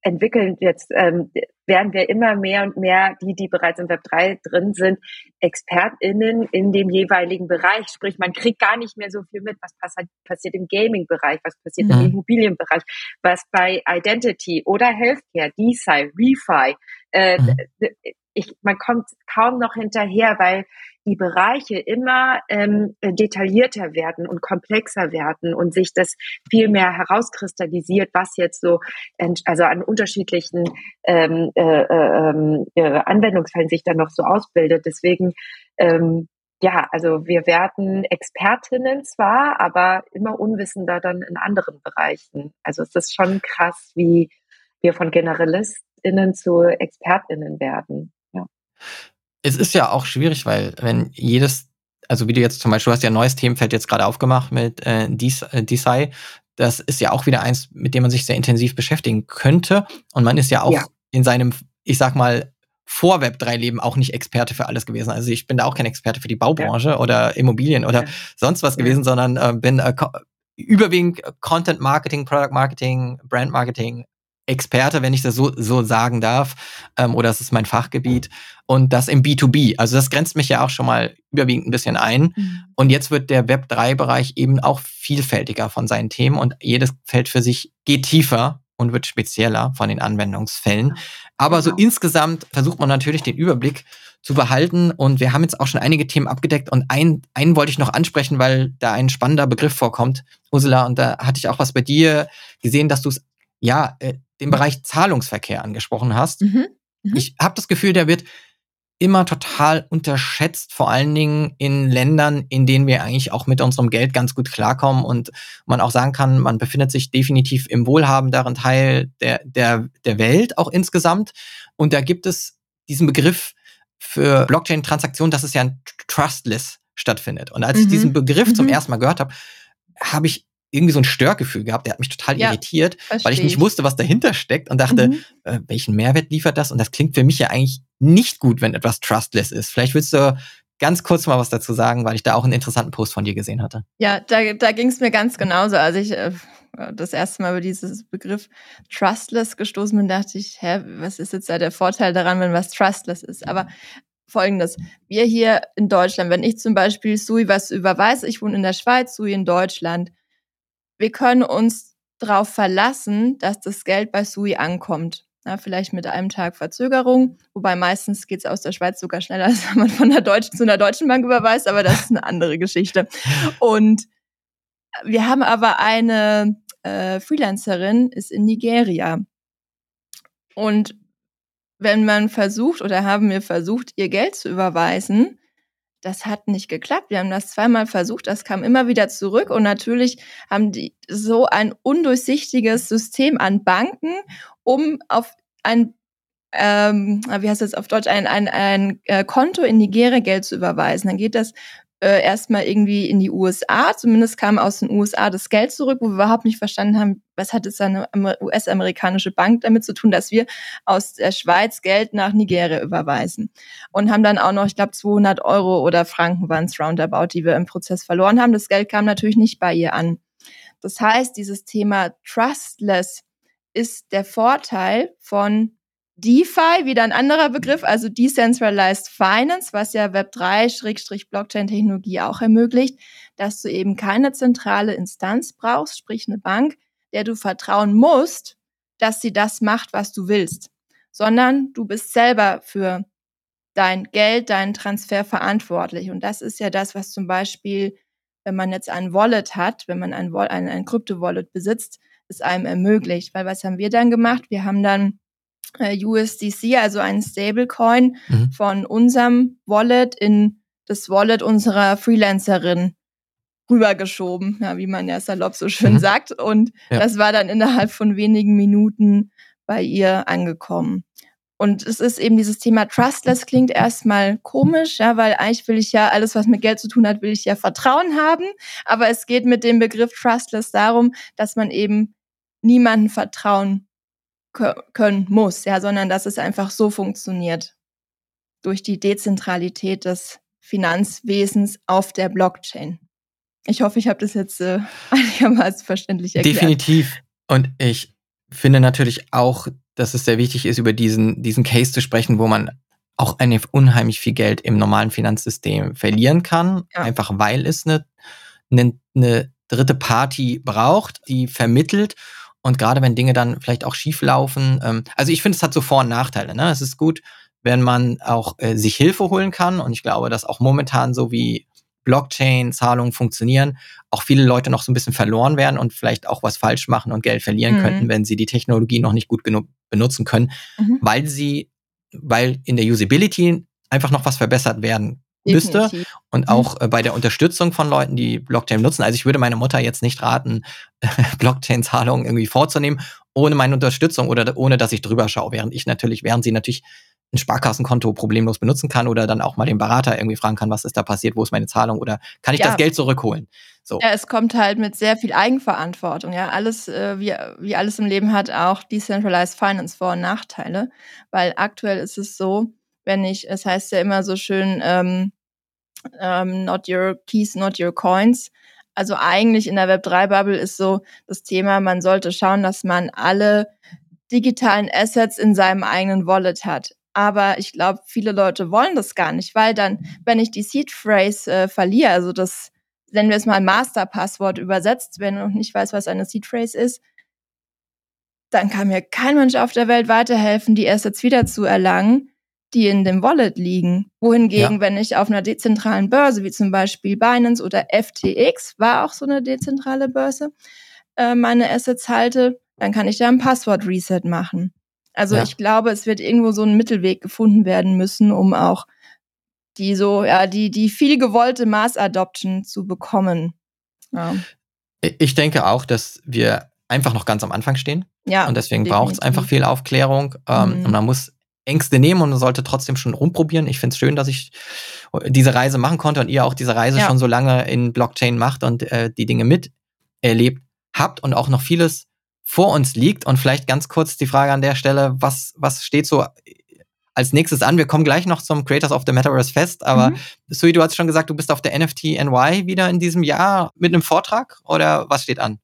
entwickeln jetzt, ähm, werden wir immer mehr und mehr, die, die bereits im Web 3 drin sind, ExpertInnen in dem jeweiligen Bereich. Sprich, man kriegt gar nicht mehr so viel mit, was passiert, passiert im Gaming-Bereich, was passiert mhm. im Immobilienbereich, was bei Identity oder Healthcare, DeSci, ReFi, äh, mhm. Ich, man kommt kaum noch hinterher, weil die Bereiche immer ähm, detaillierter werden und komplexer werden und sich das viel mehr herauskristallisiert, was jetzt so also an unterschiedlichen ähm, äh, äh, äh, Anwendungsfällen sich dann noch so ausbildet. Deswegen ähm, ja, also wir werden Expertinnen zwar, aber immer unwissender dann in anderen Bereichen. Also es ist schon krass, wie wir von GeneralistInnen zu ExpertInnen werden. Es ist ja auch schwierig, weil wenn jedes, also wie du jetzt zum Beispiel, du hast ja ein neues Themenfeld jetzt gerade aufgemacht mit äh, DeSci, äh, das ist ja auch wieder eins, mit dem man sich sehr intensiv beschäftigen könnte. Und man ist ja auch ja. in seinem, ich sag mal, vor Web 3 Leben auch nicht Experte für alles gewesen. Also ich bin da auch kein Experte für die Baubranche ja. oder Immobilien oder ja. sonst was gewesen, sondern äh, bin äh, überwiegend Content Marketing, Product Marketing, Brand Marketing, Experte, wenn ich das so, so sagen darf, ähm, oder es ist mein Fachgebiet. Und das im B2B. Also das grenzt mich ja auch schon mal überwiegend ein bisschen ein. Mhm. Und jetzt wird der Web3-Bereich eben auch vielfältiger von seinen Themen und jedes Feld für sich geht tiefer und wird spezieller von den Anwendungsfällen. Aber genau. so insgesamt versucht man natürlich den Überblick zu behalten. Und wir haben jetzt auch schon einige Themen abgedeckt. Und einen, einen wollte ich noch ansprechen, weil da ein spannender Begriff vorkommt, Ursula. Und da hatte ich auch was bei dir gesehen, dass du es ja äh, den Bereich Zahlungsverkehr angesprochen hast. Mhm. Mhm. Ich habe das Gefühl, der wird immer total unterschätzt, vor allen Dingen in Ländern, in denen wir eigentlich auch mit unserem Geld ganz gut klarkommen und man auch sagen kann, man befindet sich definitiv im wohlhabenderen Teil der, der, der Welt auch insgesamt. Und da gibt es diesen Begriff für Blockchain-Transaktionen, dass es ja ein Trustless stattfindet. Und als mhm. ich diesen Begriff mhm. zum ersten Mal gehört habe, habe ich irgendwie so ein Störgefühl gehabt, der hat mich total ja, irritiert, weil ich nicht wusste, was dahinter steckt und dachte, mhm. äh, welchen Mehrwert liefert das? Und das klingt für mich ja eigentlich nicht gut, wenn etwas trustless ist. Vielleicht willst du ganz kurz mal was dazu sagen, weil ich da auch einen interessanten Post von dir gesehen hatte. Ja, da, da ging es mir ganz genauso. Als ich äh, das erste Mal über dieses Begriff trustless gestoßen bin, dachte ich, hä, was ist jetzt da der Vorteil daran, wenn was trustless ist? Aber folgendes. Wir hier in Deutschland, wenn ich zum Beispiel Sui was überweise, ich wohne in der Schweiz, Sui in Deutschland, wir können uns darauf verlassen, dass das Geld bei Sui ankommt. Ja, vielleicht mit einem Tag Verzögerung, wobei meistens geht es aus der Schweiz sogar schneller, als wenn man von der deutschen zu einer deutschen Bank überweist, aber das ist eine andere Geschichte. Und wir haben aber eine äh, Freelancerin, ist in Nigeria. Und wenn man versucht oder haben wir versucht, ihr Geld zu überweisen, das hat nicht geklappt. Wir haben das zweimal versucht, das kam immer wieder zurück und natürlich haben die so ein undurchsichtiges System an Banken, um auf ein ähm, wie heißt das auf Deutsch, ein, ein, ein äh, Konto in Nigeria Geld zu überweisen. Dann geht das äh, erstmal irgendwie in die USA. Zumindest kam aus den USA das Geld zurück, wo wir überhaupt nicht verstanden haben, was hat jetzt eine US-amerikanische Bank damit zu tun, dass wir aus der Schweiz Geld nach Nigeria überweisen. Und haben dann auch noch, ich glaube, 200 Euro oder Franken waren es roundabout, die wir im Prozess verloren haben. Das Geld kam natürlich nicht bei ihr an. Das heißt, dieses Thema Trustless ist der Vorteil von DeFi, wieder ein anderer Begriff, also Decentralized Finance, was ja Web3-Blockchain-Technologie auch ermöglicht, dass du eben keine zentrale Instanz brauchst, sprich eine Bank, der du vertrauen musst, dass sie das macht, was du willst, sondern du bist selber für dein Geld, deinen Transfer verantwortlich. Und das ist ja das, was zum Beispiel, wenn man jetzt ein Wallet hat, wenn man ein, ein, ein Krypto-Wallet besitzt, es einem ermöglicht. Weil was haben wir dann gemacht? Wir haben dann äh, USDC, also einen Stablecoin mhm. von unserem Wallet in das Wallet unserer Freelancerin rübergeschoben, ja, wie man ja salopp so schön mhm. sagt. Und ja. das war dann innerhalb von wenigen Minuten bei ihr angekommen. Und es ist eben dieses Thema Trustless klingt erstmal komisch, ja, weil eigentlich will ich ja alles, was mit Geld zu tun hat, will ich ja Vertrauen haben. Aber es geht mit dem Begriff Trustless darum, dass man eben niemanden vertrauen können muss, ja, sondern dass es einfach so funktioniert. Durch die Dezentralität des Finanzwesens auf der Blockchain. Ich hoffe, ich habe das jetzt äh, einigermaßen verständlich erklärt. Definitiv. Und ich finde natürlich auch, dass es sehr wichtig ist, über diesen, diesen Case zu sprechen, wo man auch eine unheimlich viel Geld im normalen Finanzsystem verlieren kann, ja. einfach weil es eine, eine, eine dritte Party braucht, die vermittelt. Und gerade wenn Dinge dann vielleicht auch schief laufen, ähm, also ich finde, es hat so Vor- und Nachteile. Ne? Es ist gut, wenn man auch äh, sich Hilfe holen kann. Und ich glaube, dass auch momentan so wie Blockchain-Zahlungen funktionieren, auch viele Leute noch so ein bisschen verloren werden und vielleicht auch was falsch machen und Geld verlieren mhm. könnten, wenn sie die Technologie noch nicht gut genug benutzen können, mhm. weil sie, weil in der Usability einfach noch was verbessert werden müsste Definitiv. und mhm. auch mhm. bei der Unterstützung von Leuten, die Blockchain nutzen. Also ich würde meine Mutter jetzt nicht raten, Blockchain-Zahlungen irgendwie vorzunehmen, ohne meine Unterstützung oder ohne dass ich drüber schaue, während ich natürlich, während sie natürlich ein Sparkassenkonto problemlos benutzen kann oder dann auch mal den Berater irgendwie fragen kann, was ist da passiert, wo ist meine Zahlung oder kann ich ja. das Geld zurückholen? So. Ja, es kommt halt mit sehr viel Eigenverantwortung. Ja, alles, äh, wie, wie alles im Leben hat auch Decentralized Finance Vor- und Nachteile, weil aktuell ist es so, wenn ich, es heißt ja immer so schön, ähm, ähm, not your keys, not your coins. Also eigentlich in der Web3-Bubble ist so das Thema, man sollte schauen, dass man alle digitalen Assets in seinem eigenen Wallet hat. Aber ich glaube, viele Leute wollen das gar nicht, weil dann, wenn ich die Seed Phrase äh, verliere, also das, nennen wir es mal Masterpasswort übersetzt, wenn ich nicht weiß, was eine Seed Phrase ist, dann kann mir kein Mensch auf der Welt weiterhelfen, die Assets wieder zu erlangen, die in dem Wallet liegen. Wohingegen, ja. wenn ich auf einer dezentralen Börse, wie zum Beispiel Binance oder FTX, war auch so eine dezentrale Börse, äh, meine Assets halte, dann kann ich da ein Passwort-Reset machen. Also ja. ich glaube, es wird irgendwo so ein Mittelweg gefunden werden müssen, um auch die so, ja, die, die viel gewollte Mass-Adoption zu bekommen. Ja. Ich denke auch, dass wir einfach noch ganz am Anfang stehen. Ja. Und deswegen braucht es einfach viel Aufklärung. Ähm, mhm. Und man muss Ängste nehmen und man sollte trotzdem schon rumprobieren. Ich finde es schön, dass ich diese Reise machen konnte und ihr auch diese Reise ja. schon so lange in Blockchain macht und äh, die Dinge miterlebt habt und auch noch vieles vor uns liegt. Und vielleicht ganz kurz die Frage an der Stelle, was, was steht so als nächstes an? Wir kommen gleich noch zum Creators of the Metaverse Fest, aber mhm. Sui, du hast schon gesagt, du bist auf der NFT NY wieder in diesem Jahr mit einem Vortrag oder was steht an?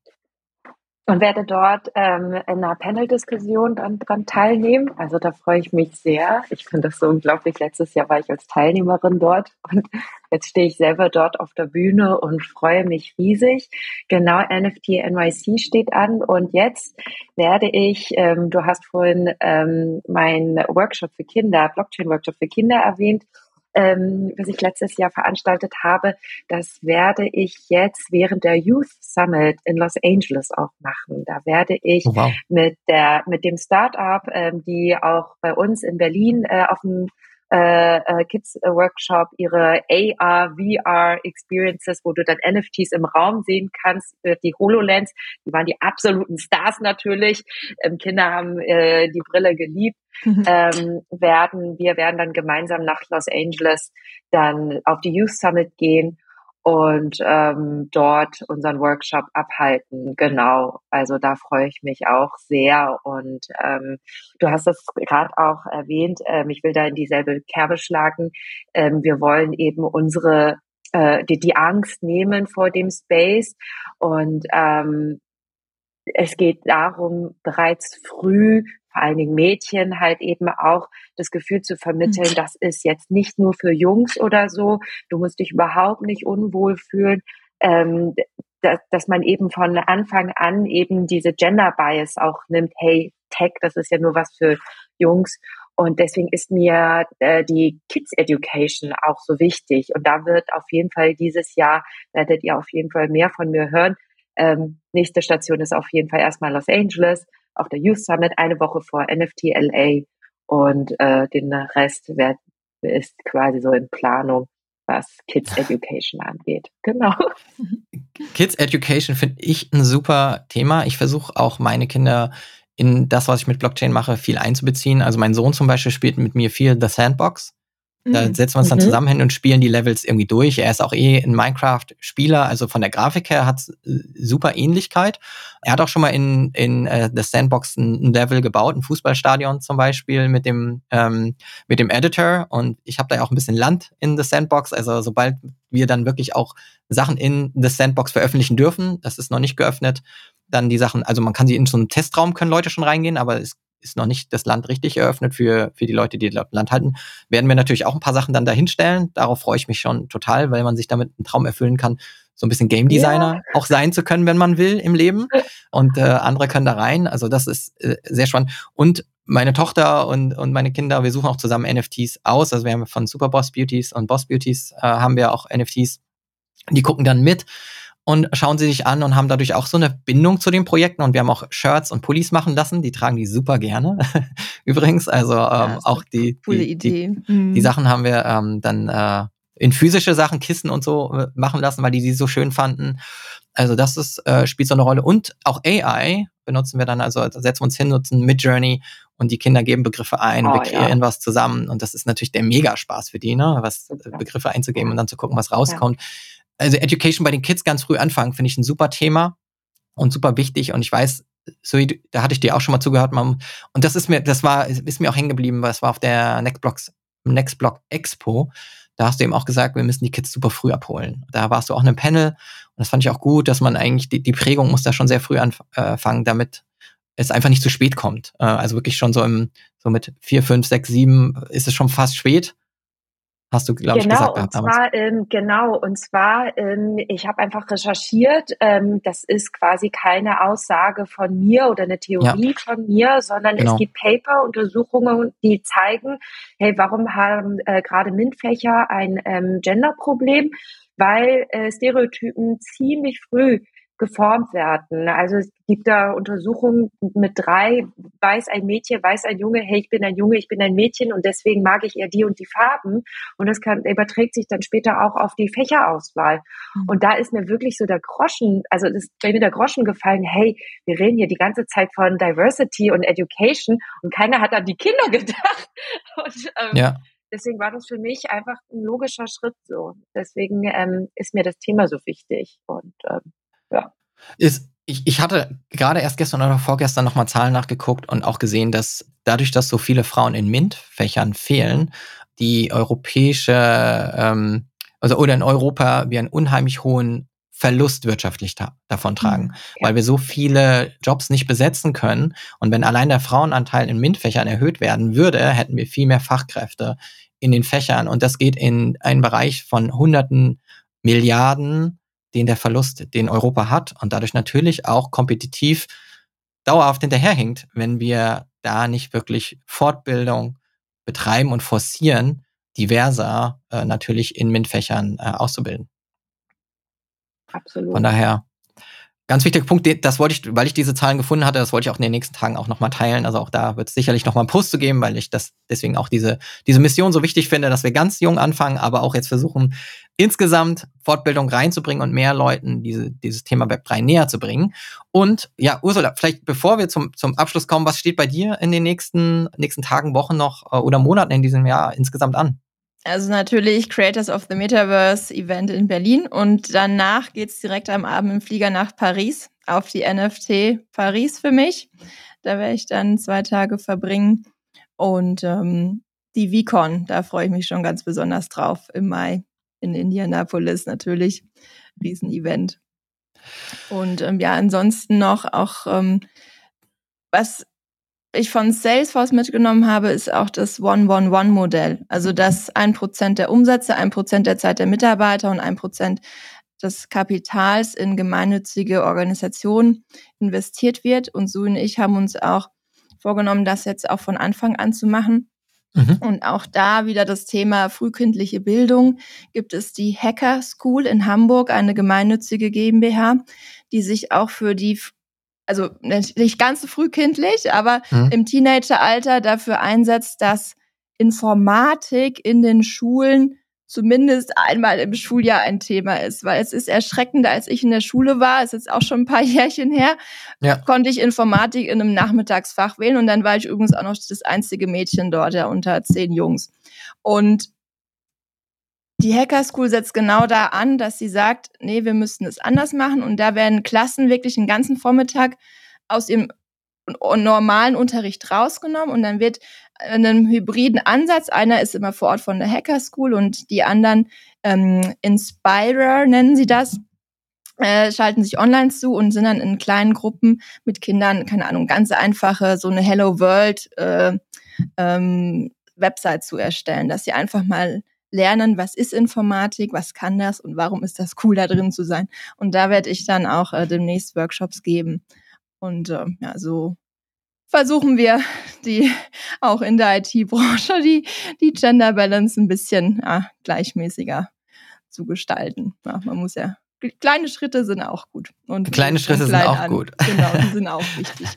Und werde dort ähm, in einer Panel-Diskussion dann dran teilnehmen. Also da freue ich mich sehr. Ich finde das so unglaublich. Letztes Jahr war ich als Teilnehmerin dort und jetzt stehe ich selber dort auf der Bühne und freue mich riesig. Genau, NFT NYC steht an und jetzt werde ich, ähm, du hast vorhin ähm, meinen Workshop für Kinder, Blockchain-Workshop für Kinder erwähnt ähm, was ich letztes Jahr veranstaltet habe, das werde ich jetzt während der Youth Summit in Los Angeles auch machen. Da werde ich oh, wow. mit der mit dem Startup, ähm, die auch bei uns in Berlin äh, auf dem äh, äh, Kids Workshop ihre AR, VR Experiences, wo du dann NFTs im Raum sehen kannst, äh, die HoloLens, die waren die absoluten Stars natürlich. Ähm, Kinder haben äh, die Brille geliebt. Mhm. Ähm, werden wir werden dann gemeinsam nach Los Angeles dann auf die Youth Summit gehen und ähm, dort unseren Workshop abhalten. Genau, also da freue ich mich auch sehr. Und ähm, du hast es gerade auch erwähnt, ähm, ich will da in dieselbe Kerbe schlagen. Ähm, wir wollen eben unsere äh, die, die Angst nehmen vor dem Space und ähm, es geht darum, bereits früh vor allen Dingen Mädchen halt eben auch das Gefühl zu vermitteln, mhm. das ist jetzt nicht nur für Jungs oder so, du musst dich überhaupt nicht unwohl fühlen, ähm, dass, dass man eben von Anfang an eben diese Gender Bias auch nimmt, hey, Tech, das ist ja nur was für Jungs. Und deswegen ist mir äh, die Kids Education auch so wichtig. Und da wird auf jeden Fall dieses Jahr, werdet ihr auf jeden Fall mehr von mir hören. Ähm, nächste Station ist auf jeden Fall erstmal Los Angeles auf der Youth Summit eine Woche vor NFT LA und äh, den Rest wird, ist quasi so in Planung, was Kids Education angeht. Genau. Kids Education finde ich ein super Thema. Ich versuche auch meine Kinder in das, was ich mit Blockchain mache, viel einzubeziehen. Also mein Sohn zum Beispiel spielt mit mir viel The Sandbox. Da mhm. setzen wir uns dann mhm. zusammen hin und spielen die Levels irgendwie durch. Er ist auch eh ein Minecraft-Spieler, also von der Grafik her hat äh, super Ähnlichkeit. Er hat auch schon mal in, in äh, The Sandbox ein, Level gebaut, ein Fußballstadion zum Beispiel mit dem, ähm, mit dem Editor. Und ich habe da ja auch ein bisschen Land in The Sandbox. Also sobald wir dann wirklich auch Sachen in The Sandbox veröffentlichen dürfen, das ist noch nicht geöffnet, dann die Sachen, also man kann sie in so einen Testraum, können Leute schon reingehen, aber es ist noch nicht das Land richtig eröffnet für, für die Leute, die das Land halten, werden wir natürlich auch ein paar Sachen dann dahinstellen. Darauf freue ich mich schon total, weil man sich damit einen Traum erfüllen kann, so ein bisschen Game Designer ja. auch sein zu können, wenn man will im Leben. Und äh, andere können da rein. Also das ist äh, sehr spannend. Und meine Tochter und, und meine Kinder, wir suchen auch zusammen NFTs aus. Also wir haben von Super Boss Beauties und Boss Beauties äh, haben wir auch NFTs. Die gucken dann mit und schauen sie sich an und haben dadurch auch so eine Bindung zu den Projekten. Und wir haben auch Shirts und Pullis machen lassen. Die tragen die super gerne. Übrigens, also ähm, ja, auch die, coole die, Idee. Die, mhm. die Sachen haben wir ähm, dann äh, in physische Sachen, Kissen und so äh, machen lassen, weil die die so schön fanden. Also das ist, äh, spielt so eine Rolle. Und auch AI benutzen wir dann, also setzen wir uns hin, nutzen Midjourney und die Kinder geben Begriffe ein, oh, wir kreieren ja. was zusammen. Und das ist natürlich der Megaspaß für die, ne? was Begriffe einzugeben und dann zu gucken, was rauskommt. Ja also Education bei den Kids ganz früh anfangen, finde ich ein super Thema und super wichtig. Und ich weiß, so, da hatte ich dir auch schon mal zugehört, Mom. Und das ist mir, das war, ist mir auch hängen geblieben, weil es war auf der Nextblocks, Nextblock Expo. Da hast du eben auch gesagt, wir müssen die Kids super früh abholen. Da warst du auch in einem Panel und das fand ich auch gut, dass man eigentlich, die, die Prägung muss da schon sehr früh anfangen, damit es einfach nicht zu spät kommt. Äh, also wirklich schon so im, so mit vier, fünf, sechs, sieben ist es schon fast spät hast du, glaube genau, ich, gesagt. Und zwar, ähm, genau, und zwar, ähm, ich habe einfach recherchiert, ähm, das ist quasi keine Aussage von mir oder eine Theorie ja. von mir, sondern genau. es gibt Paper, Untersuchungen, die zeigen, hey, warum haben äh, gerade MINT-Fächer ein ähm, Gender-Problem? Weil äh, Stereotypen ziemlich früh geformt werden. Also es gibt da Untersuchungen mit drei, weiß ein Mädchen, weiß ein Junge, hey, ich bin ein Junge, ich bin ein Mädchen und deswegen mag ich eher die und die Farben. Und das kann, überträgt sich dann später auch auf die Fächerauswahl. Mhm. Und da ist mir wirklich so der Groschen, also ist mir der Groschen gefallen, hey, wir reden hier die ganze Zeit von Diversity und Education und keiner hat an die Kinder gedacht. Und, ähm, ja deswegen war das für mich einfach ein logischer Schritt so. Deswegen ähm, ist mir das Thema so wichtig. Und ähm. Ist, ich, ich hatte gerade erst gestern oder vorgestern nochmal Zahlen nachgeguckt und auch gesehen, dass dadurch, dass so viele Frauen in MINT-Fächern fehlen, die europäische, ähm, also oder in Europa wir einen unheimlich hohen Verlust wirtschaftlich da, davon tragen, mhm, ja. weil wir so viele Jobs nicht besetzen können. Und wenn allein der Frauenanteil in MINT-Fächern erhöht werden würde, hätten wir viel mehr Fachkräfte in den Fächern. Und das geht in einen Bereich von hunderten Milliarden den der Verlust, den Europa hat und dadurch natürlich auch kompetitiv dauerhaft hinterherhinkt, wenn wir da nicht wirklich Fortbildung betreiben und forcieren, diverser äh, natürlich in MINT-Fächern äh, auszubilden. Absolut. Von daher Ganz wichtiger Punkt, das wollte ich, weil ich diese Zahlen gefunden hatte, das wollte ich auch in den nächsten Tagen auch nochmal teilen. Also auch da wird es sicherlich nochmal einen Post zu geben, weil ich das deswegen auch diese, diese Mission so wichtig finde, dass wir ganz jung anfangen, aber auch jetzt versuchen, insgesamt Fortbildung reinzubringen und mehr Leuten diese, dieses Thema Web 3 näher zu bringen. Und ja, Ursula, vielleicht bevor wir zum, zum Abschluss kommen, was steht bei dir in den nächsten, nächsten Tagen, Wochen noch äh, oder Monaten in diesem Jahr insgesamt an? Also natürlich Creators of the Metaverse Event in Berlin und danach geht's direkt am Abend im Flieger nach Paris auf die NFT Paris für mich. Da werde ich dann zwei Tage verbringen und ähm, die VCon, da freue ich mich schon ganz besonders drauf im Mai in Indianapolis natürlich. Riesenevent. Und ähm, ja, ansonsten noch auch ähm, was ich von Salesforce mitgenommen habe, ist auch das One-One-One-Modell. Also, dass ein Prozent der Umsätze, ein Prozent der Zeit der Mitarbeiter und ein Prozent des Kapitals in gemeinnützige Organisationen investiert wird. Und Sue und ich haben uns auch vorgenommen, das jetzt auch von Anfang an zu machen. Mhm. Und auch da wieder das Thema frühkindliche Bildung. Gibt es die Hacker School in Hamburg, eine gemeinnützige GmbH, die sich auch für die also nicht ganz so frühkindlich, aber mhm. im Teenageralter dafür einsetzt, dass Informatik in den Schulen zumindest einmal im Schuljahr ein Thema ist, weil es ist erschreckender, als ich in der Schule war, ist jetzt auch schon ein paar Jährchen her, ja. konnte ich Informatik in einem Nachmittagsfach wählen und dann war ich übrigens auch noch das einzige Mädchen dort, ja, unter zehn Jungs. Und die Hacker School setzt genau da an, dass sie sagt, nee, wir müssten es anders machen. Und da werden Klassen wirklich den ganzen Vormittag aus ihrem normalen Unterricht rausgenommen und dann wird in einem hybriden Ansatz, einer ist immer vor Ort von der Hacker School und die anderen ähm, Inspirer nennen sie das, äh, schalten sich online zu und sind dann in kleinen Gruppen mit Kindern, keine Ahnung, ganz einfache, so eine Hello World äh, ähm, Website zu erstellen, dass sie einfach mal lernen, was ist Informatik, was kann das und warum ist das cool, da drin zu sein. Und da werde ich dann auch äh, demnächst Workshops geben. Und äh, ja, so versuchen wir die auch in der IT-Branche die, die Gender Balance ein bisschen ja, gleichmäßiger zu gestalten. Ja, man muss ja kleine Schritte sind auch gut. Und kleine Schritte sind auch an. gut. Genau, die sind auch wichtig.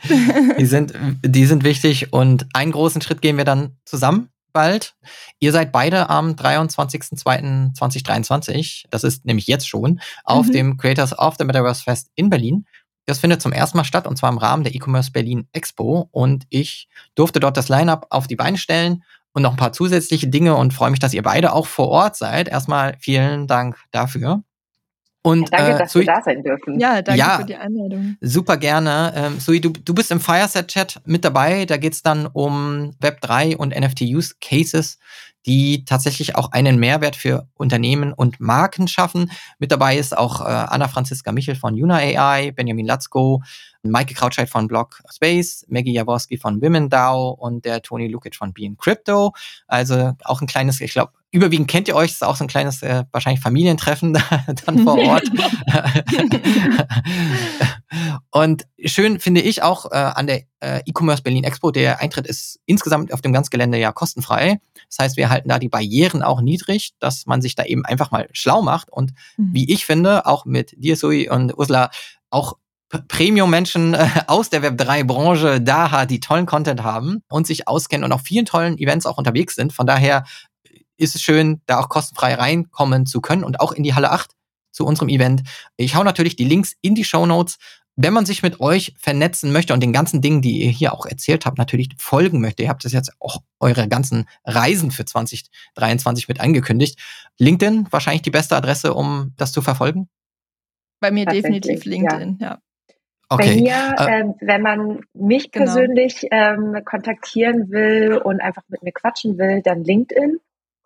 die, sind, die sind wichtig und einen großen Schritt gehen wir dann zusammen bald. Ihr seid beide am 23.02.2023, das ist nämlich jetzt schon, auf mhm. dem Creators of the Metaverse Fest in Berlin. Das findet zum ersten Mal statt und zwar im Rahmen der E-Commerce Berlin Expo und ich durfte dort das Line-up auf die Beine stellen und noch ein paar zusätzliche Dinge und freue mich, dass ihr beide auch vor Ort seid. Erstmal vielen Dank dafür. Und, ja, danke, äh, dass Sui, wir da sein dürfen. Ja, danke ja, für die Einladung. Super gerne. Ähm, Sui, du, du bist im Fireset-Chat mit dabei. Da geht es dann um Web3 und NFT-Use-Cases, die tatsächlich auch einen Mehrwert für Unternehmen und Marken schaffen. Mit dabei ist auch äh, Anna-Franziska Michel von Juna AI, Benjamin Latzko, Maike Krautscheid von Block Space, Maggie Jaworski von Women DAO und der Tony Lukic von Being Crypto. Also auch ein kleines, ich glaube, überwiegend kennt ihr euch, ist auch so ein kleines, äh, wahrscheinlich Familientreffen dann vor Ort. und schön finde ich auch äh, an der äh, E-Commerce Berlin Expo, der Eintritt ist insgesamt auf dem ganzen Gelände ja kostenfrei. Das heißt, wir halten da die Barrieren auch niedrig, dass man sich da eben einfach mal schlau macht und mhm. wie ich finde, auch mit dir, Sui und Ursula, auch Premium-Menschen äh, aus der Web3-Branche da hat, die tollen Content haben und sich auskennen und auf vielen tollen Events auch unterwegs sind. Von daher ist es schön, da auch kostenfrei reinkommen zu können und auch in die Halle 8 zu unserem Event. Ich hau natürlich die Links in die Show Notes. Wenn man sich mit euch vernetzen möchte und den ganzen Dingen, die ihr hier auch erzählt habt, natürlich folgen möchte, ihr habt das jetzt auch eure ganzen Reisen für 2023 mit angekündigt. LinkedIn wahrscheinlich die beste Adresse, um das zu verfolgen? Bei mir definitiv LinkedIn, ja. ja. Okay. Bei mir, äh, ähm, wenn man mich genau. persönlich ähm, kontaktieren will und einfach mit mir quatschen will, dann LinkedIn.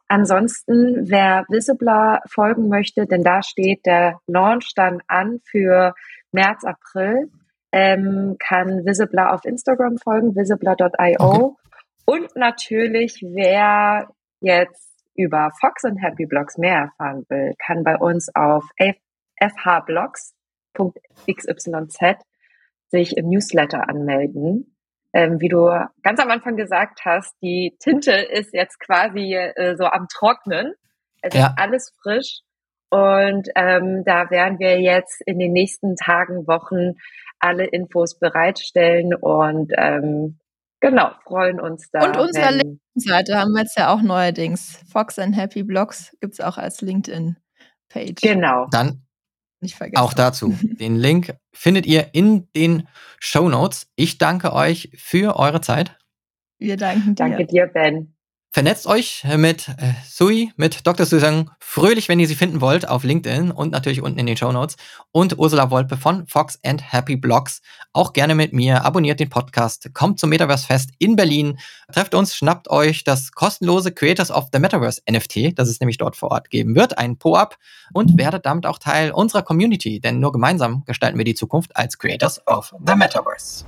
Ansonsten, wer Visibler folgen möchte, denn da steht der Launch dann an für März, April, ähm, kann Visibler auf Instagram folgen, visibler.io. Okay. Und natürlich, wer jetzt über Fox und Happy Blogs mehr erfahren will, kann bei uns auf fhblogs.xyz sich im Newsletter anmelden ähm, wie du ganz am Anfang gesagt hast, die Tinte ist jetzt quasi äh, so am Trocknen. Es ja. ist alles frisch. Und ähm, da werden wir jetzt in den nächsten Tagen, Wochen alle Infos bereitstellen und ähm, genau, freuen uns da. Und unsere LinkedIn-Seite haben wir jetzt ja auch neuerdings. Fox and Happy Blogs gibt es auch als LinkedIn-Page. Genau. Dann nicht vergessen. Auch dazu. Den Link findet ihr in den Show Notes. Ich danke euch für eure Zeit. Wir danken dir. Danke dir, Ben. Vernetzt euch mit äh, Sui, mit Dr. Susan Fröhlich, wenn ihr sie finden wollt, auf LinkedIn und natürlich unten in den Show Notes. Und Ursula Wolpe von Fox and Happy Blogs. Auch gerne mit mir. Abonniert den Podcast. Kommt zum Metaverse Fest in Berlin. Trefft uns, schnappt euch das kostenlose Creators of the Metaverse NFT, das es nämlich dort vor Ort geben wird, ein Po-Up und werdet damit auch Teil unserer Community, denn nur gemeinsam gestalten wir die Zukunft als Creators of the Metaverse.